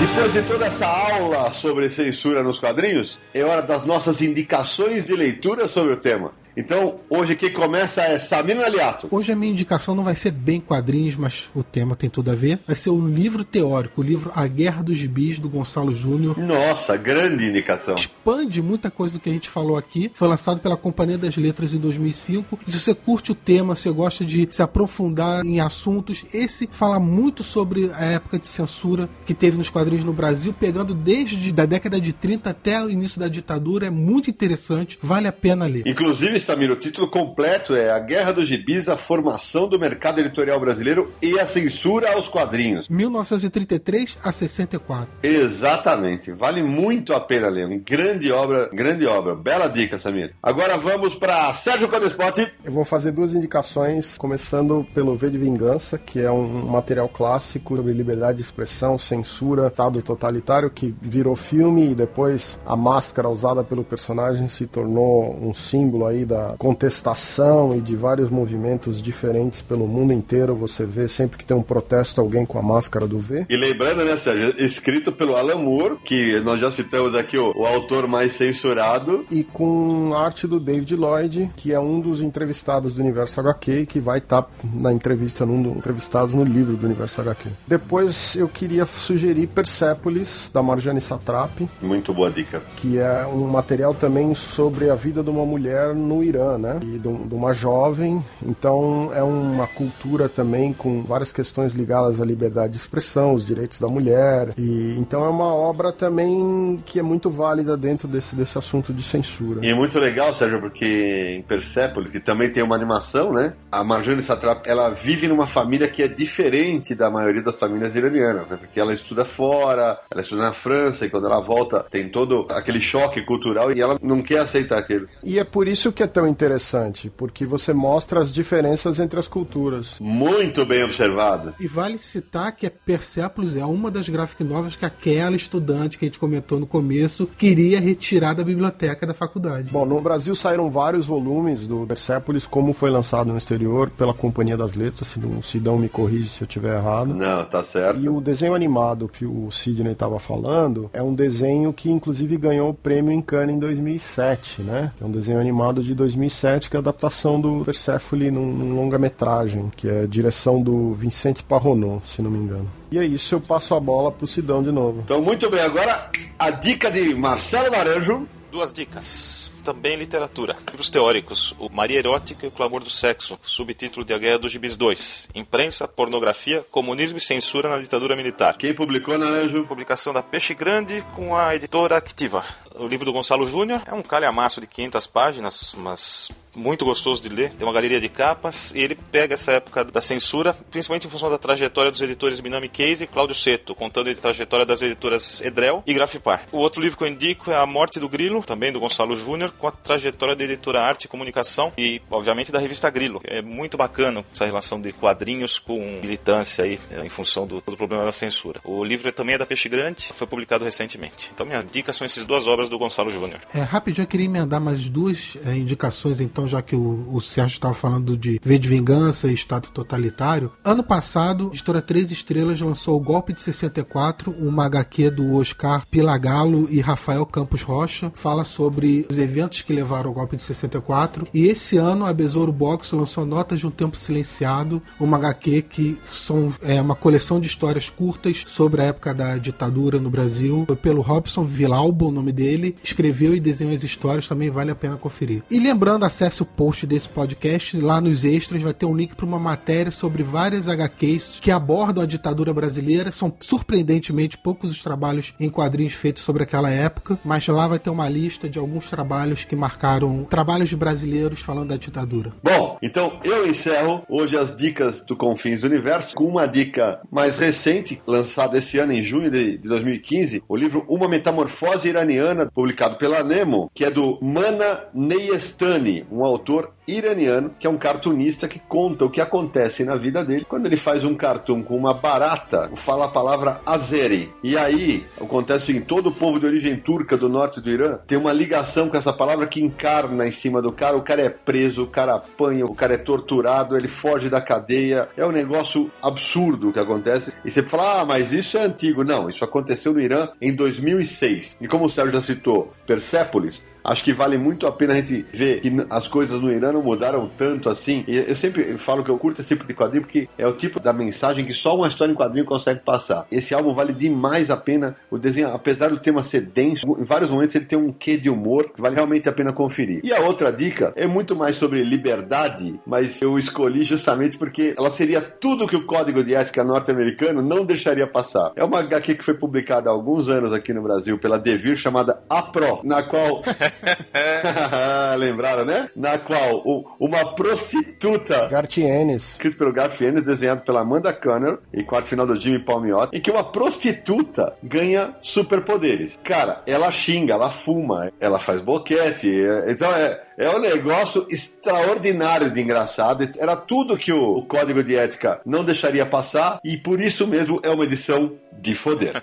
Depois de toda essa aula sobre censura nos quadrinhos, é hora das nossas indicações de leitura sobre o tema. Então, hoje quem começa é Samir Aliato. Hoje a minha indicação não vai ser bem quadrinhos, mas o tema tem tudo a ver. Vai ser o livro teórico, o livro A Guerra dos Gibis, do Gonçalo Júnior. Nossa, grande indicação. Expande muita coisa do que a gente falou aqui. Foi lançado pela Companhia das Letras em 2005. E se você curte o tema, você gosta de se aprofundar em assuntos, esse fala muito sobre a época de censura que teve nos quadrinhos no Brasil, pegando desde a década de 30 até o início da ditadura. É muito interessante, vale a pena ler. Inclusive, Samir, o título completo é A Guerra dos Gibis, a formação do mercado editorial brasileiro e a censura aos quadrinhos. 1933 a 64. Exatamente. Vale muito a pena ler. Grande obra, grande obra. Bela dica, Samir. Agora vamos para Sérgio Codespot. Eu vou fazer duas indicações, começando pelo V de Vingança, que é um material clássico sobre liberdade de expressão, censura, Estado totalitário, que virou filme e depois a máscara usada pelo personagem se tornou um símbolo aí da contestação e de vários movimentos diferentes pelo mundo inteiro. Você vê sempre que tem um protesto alguém com a máscara do V. E lembrando, né, Sérgio, escrito pelo Alan Moore, que nós já citamos aqui o, o autor mais censurado. E com arte do David Lloyd, que é um dos entrevistados do Universo HQ, que vai estar tá na entrevista, num dos entrevistados no livro do Universo HQ. Depois eu queria sugerir Persepolis, da Marjane Satrapi. Muito boa dica. Que é um material também sobre a vida de uma mulher no Irã, né? E de, de uma jovem. Então é uma cultura também com várias questões ligadas à liberdade de expressão, os direitos da mulher. E então é uma obra também que é muito válida dentro desse, desse assunto de censura. E é muito legal, Sérgio, porque em Persepolis, que também tem uma animação, né? A Marjane Satrap, ela vive numa família que é diferente da maioria das famílias iranianas, né? Porque ela estuda fora, ela estuda na França e quando ela volta tem todo aquele choque cultural e ela não quer aceitar aquilo. E é por isso que é tão interessante, porque você mostra as diferenças entre as culturas. Muito bem observado. E vale citar que a Persepolis é uma das graphic novels que aquela estudante que a gente comentou no começo queria retirar da biblioteca da faculdade. Bom, no Brasil saíram vários volumes do Persepolis, como foi lançado no exterior pela Companhia das Letras, se o Sidão me corrige se eu estiver errado. Não, tá certo. E o desenho animado que o Sidney estava falando é um desenho que inclusive ganhou o prêmio em Cannes em 2007, né? É um desenho animado de 2007 que é a adaptação do Persepolis num, num longa-metragem, que é a direção do Vicente Parronon, se não me engano. E é isso, eu passo a bola pro Sidão de novo. Então, muito bem. Agora, a dica de Marcelo Naranjo. Duas dicas. Também literatura. Livros teóricos. O Maria Erótica e o Clamor do Sexo. Subtítulo de A Guerra dos Gibis 2. Imprensa, pornografia, comunismo e censura na ditadura militar. Quem publicou, Naranjo? Publicação da Peixe Grande com a editora Activa. O livro do Gonçalo Júnior é um calhamaço de 500 páginas, mas muito gostoso de ler. Tem uma galeria de capas e ele pega essa época da censura, principalmente em função da trajetória dos editores Minami Case e Cláudio Seto, contando a trajetória das editoras Edrel e Grafipar. O outro livro que eu indico é A Morte do Grilo, também do Gonçalo Júnior, com a trajetória da editora Arte e Comunicação e, obviamente, da revista Grilo. É muito bacana essa relação de quadrinhos com militância aí, em função do, do problema da censura. O livro também é da Peixe Grande, foi publicado recentemente. Então, minha dica são essas duas obras do Gonçalo Júnior. É, rapidinho, eu queria emendar mais duas é, indicações, então, já que o, o Sérgio estava falando de V de Vingança e Estado Totalitário. Ano passado, a editora Três Estrelas lançou O Golpe de 64, uma HQ do Oscar Pilagalo e Rafael Campos Rocha. Fala sobre os eventos que levaram ao golpe de 64. E esse ano, a Besouro Box lançou Notas de um Tempo Silenciado, uma HQ que são é, uma coleção de histórias curtas sobre a época da ditadura no Brasil. Foi pelo Robson Villalbo, o nome dele. Escreveu e desenhou as histórias, também vale a pena conferir. E lembrando, acesse o post desse podcast, lá nos extras vai ter um link para uma matéria sobre várias HQs que abordam a ditadura brasileira. São surpreendentemente poucos os trabalhos em quadrinhos feitos sobre aquela época, mas lá vai ter uma lista de alguns trabalhos que marcaram trabalhos de brasileiros falando da ditadura. Bom, então eu encerro hoje as dicas do Confins do Universo com uma dica mais recente, lançada esse ano em junho de 2015, o livro Uma Metamorfose Iraniana, publicado pela Nemo, que é do Mana Neyestani, um autor iraniano, que é um cartunista que conta o que acontece na vida dele quando ele faz um cartoon com uma barata, fala a palavra azeri. E aí acontece em todo o povo de origem turca do norte do Irã tem uma ligação com essa palavra que encarna em cima do cara. O cara é preso, o cara apanha, o cara é torturado, ele foge da cadeia. É um negócio absurdo que acontece. E você fala, ah, mas isso é antigo. Não, isso aconteceu no Irã em 2006. E como o Sérgio já citou, Persépolis acho que vale muito a pena a gente ver que as coisas no Irã não mudaram tanto assim. E eu sempre falo que eu curto esse tipo de quadrinho porque é o tipo da mensagem que só uma história em quadrinho consegue passar. Esse álbum vale demais a pena. O desenho, apesar do tema ser denso, em vários momentos ele tem um quê de humor que vale realmente a pena conferir. E a outra dica é muito mais sobre liberdade, mas eu escolhi justamente porque ela seria tudo que o Código de Ética norte-americano não deixaria passar. É uma HQ que foi publicada há alguns anos aqui no Brasil pela Devir chamada APRO, na qual *laughs* Lembraram, né? Na qual o, uma prostituta. Gartienes. Escrito pelo Garfienes, desenhado pela Amanda Conner e quarto final do Jimmy Palmiotti, em que uma prostituta ganha superpoderes. Cara, ela xinga, ela fuma, ela faz boquete. Então é, é um negócio extraordinário de engraçado. Era tudo que o, o código de ética não deixaria passar e por isso mesmo é uma edição de foder.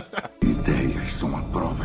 *laughs* Ideias são a prova.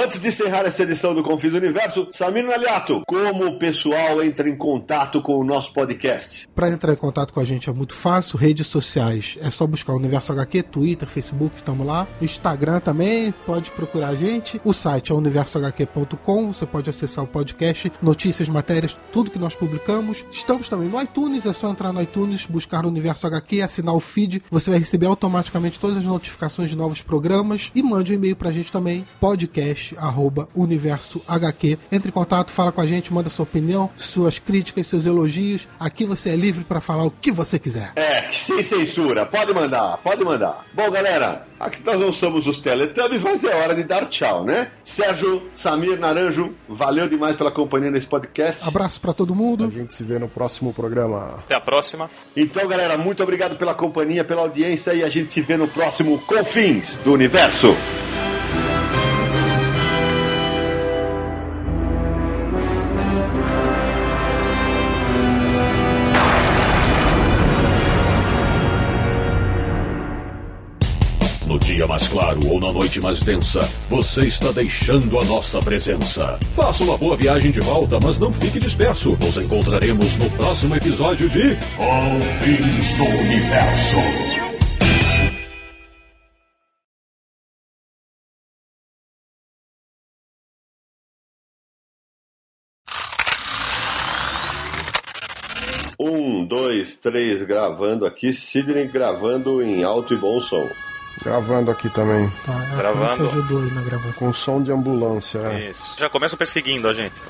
Antes de encerrar essa edição do Confis Universo, Samir Naliato, como o pessoal entra em contato com o nosso podcast? Para entrar em contato com a gente é muito fácil, redes sociais, é só buscar o Universo HQ, Twitter, Facebook, estamos lá. Instagram também, pode procurar a gente. O site é universohq.com, você pode acessar o podcast, notícias, matérias, tudo que nós publicamos. Estamos também no iTunes, é só entrar no iTunes, buscar o Universo HQ, assinar o feed, você vai receber automaticamente todas as notificações de novos programas e mande um e-mail pra gente também, podcast arroba universo HQ. Entre em contato, fala com a gente, manda sua opinião, suas críticas, seus elogios. Aqui você é livre para falar o que você quiser. É, sem censura. Pode mandar, pode mandar. Bom, galera, aqui nós não somos os Teletubbies, mas é hora de dar tchau, né? Sérgio, Samir, Naranjo, valeu demais pela companhia nesse podcast. Abraço para todo mundo. A gente se vê no próximo programa. Até a próxima. Então, galera, muito obrigado pela companhia, pela audiência e a gente se vê no próximo Confins do Universo. Dia mais claro ou na noite mais densa, você está deixando a nossa presença. Faça uma boa viagem de volta, mas não fique disperso. Nos encontraremos no próximo episódio de Confins do Universo. Um, dois, três, gravando aqui. Sidney gravando em alto e bom som. Gravando aqui também. Tá, a Gravando. Você ajudou aí na gravação. Com som de ambulância. é. Isso. Já começa perseguindo a gente. *laughs*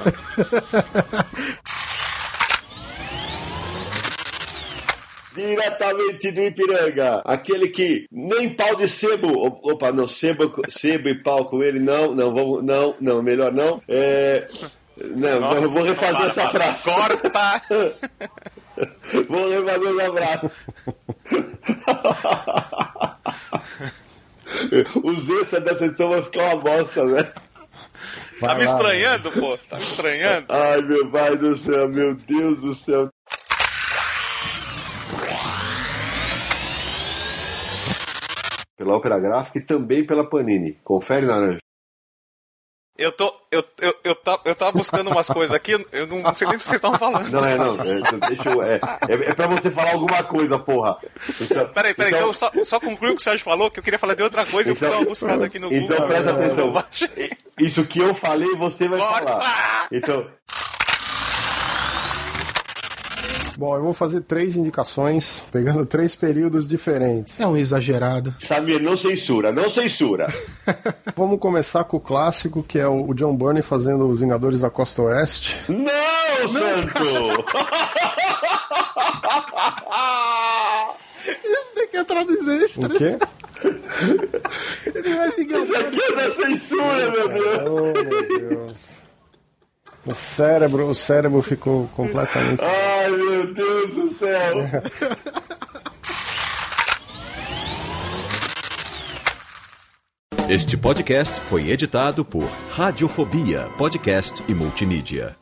Diretamente do Ipiranga, aquele que nem pau de sebo, opa, não, sebo, sebo e pau com ele, não, não, vamos, não, não, melhor não. É, não, eu *laughs* vou refazer essa frase. Corta! Vou refazer essa frase. *laughs* Os extras dessa edição vão ficar uma bosta, né? Tá me estranhando, pô? Tá me estranhando? Ai, meu pai do céu, meu Deus do céu. Pela Ópera Gráfica e também pela Panini. Confere, Naranja. Eu tô. Eu, eu, eu, tava, eu tava buscando umas coisas aqui, eu- eu não sei nem o que vocês estavam falando. Não, é, não. É, então deixa eu, é, é, é pra você falar alguma coisa, porra. Então, Peraí, peraí, então, só, só conclui o que o Sérgio falou, que eu queria falar de outra coisa e eu fui dar uma buscada aqui no Então Google. presta Eu atenção. Isso que eu falei, você vai Corta! falar. Então, Bom, eu vou fazer três indicações, pegando três períodos diferentes. É um exagerado. Samir, não censura, não censura. *laughs* Vamos começar com o clássico, que é o John Burney fazendo Os Vingadores da Costa Oeste. Não, Santo! *laughs* Isso tem que entrar nos O extras. quê? *laughs* Ele vai ligar Isso aqui é da censura, meu Deus. Oh, meu Deus. O cérebro, o cérebro ficou completamente. Ai, meu Deus do céu. Este podcast foi editado por Radiofobia, podcast e multimídia.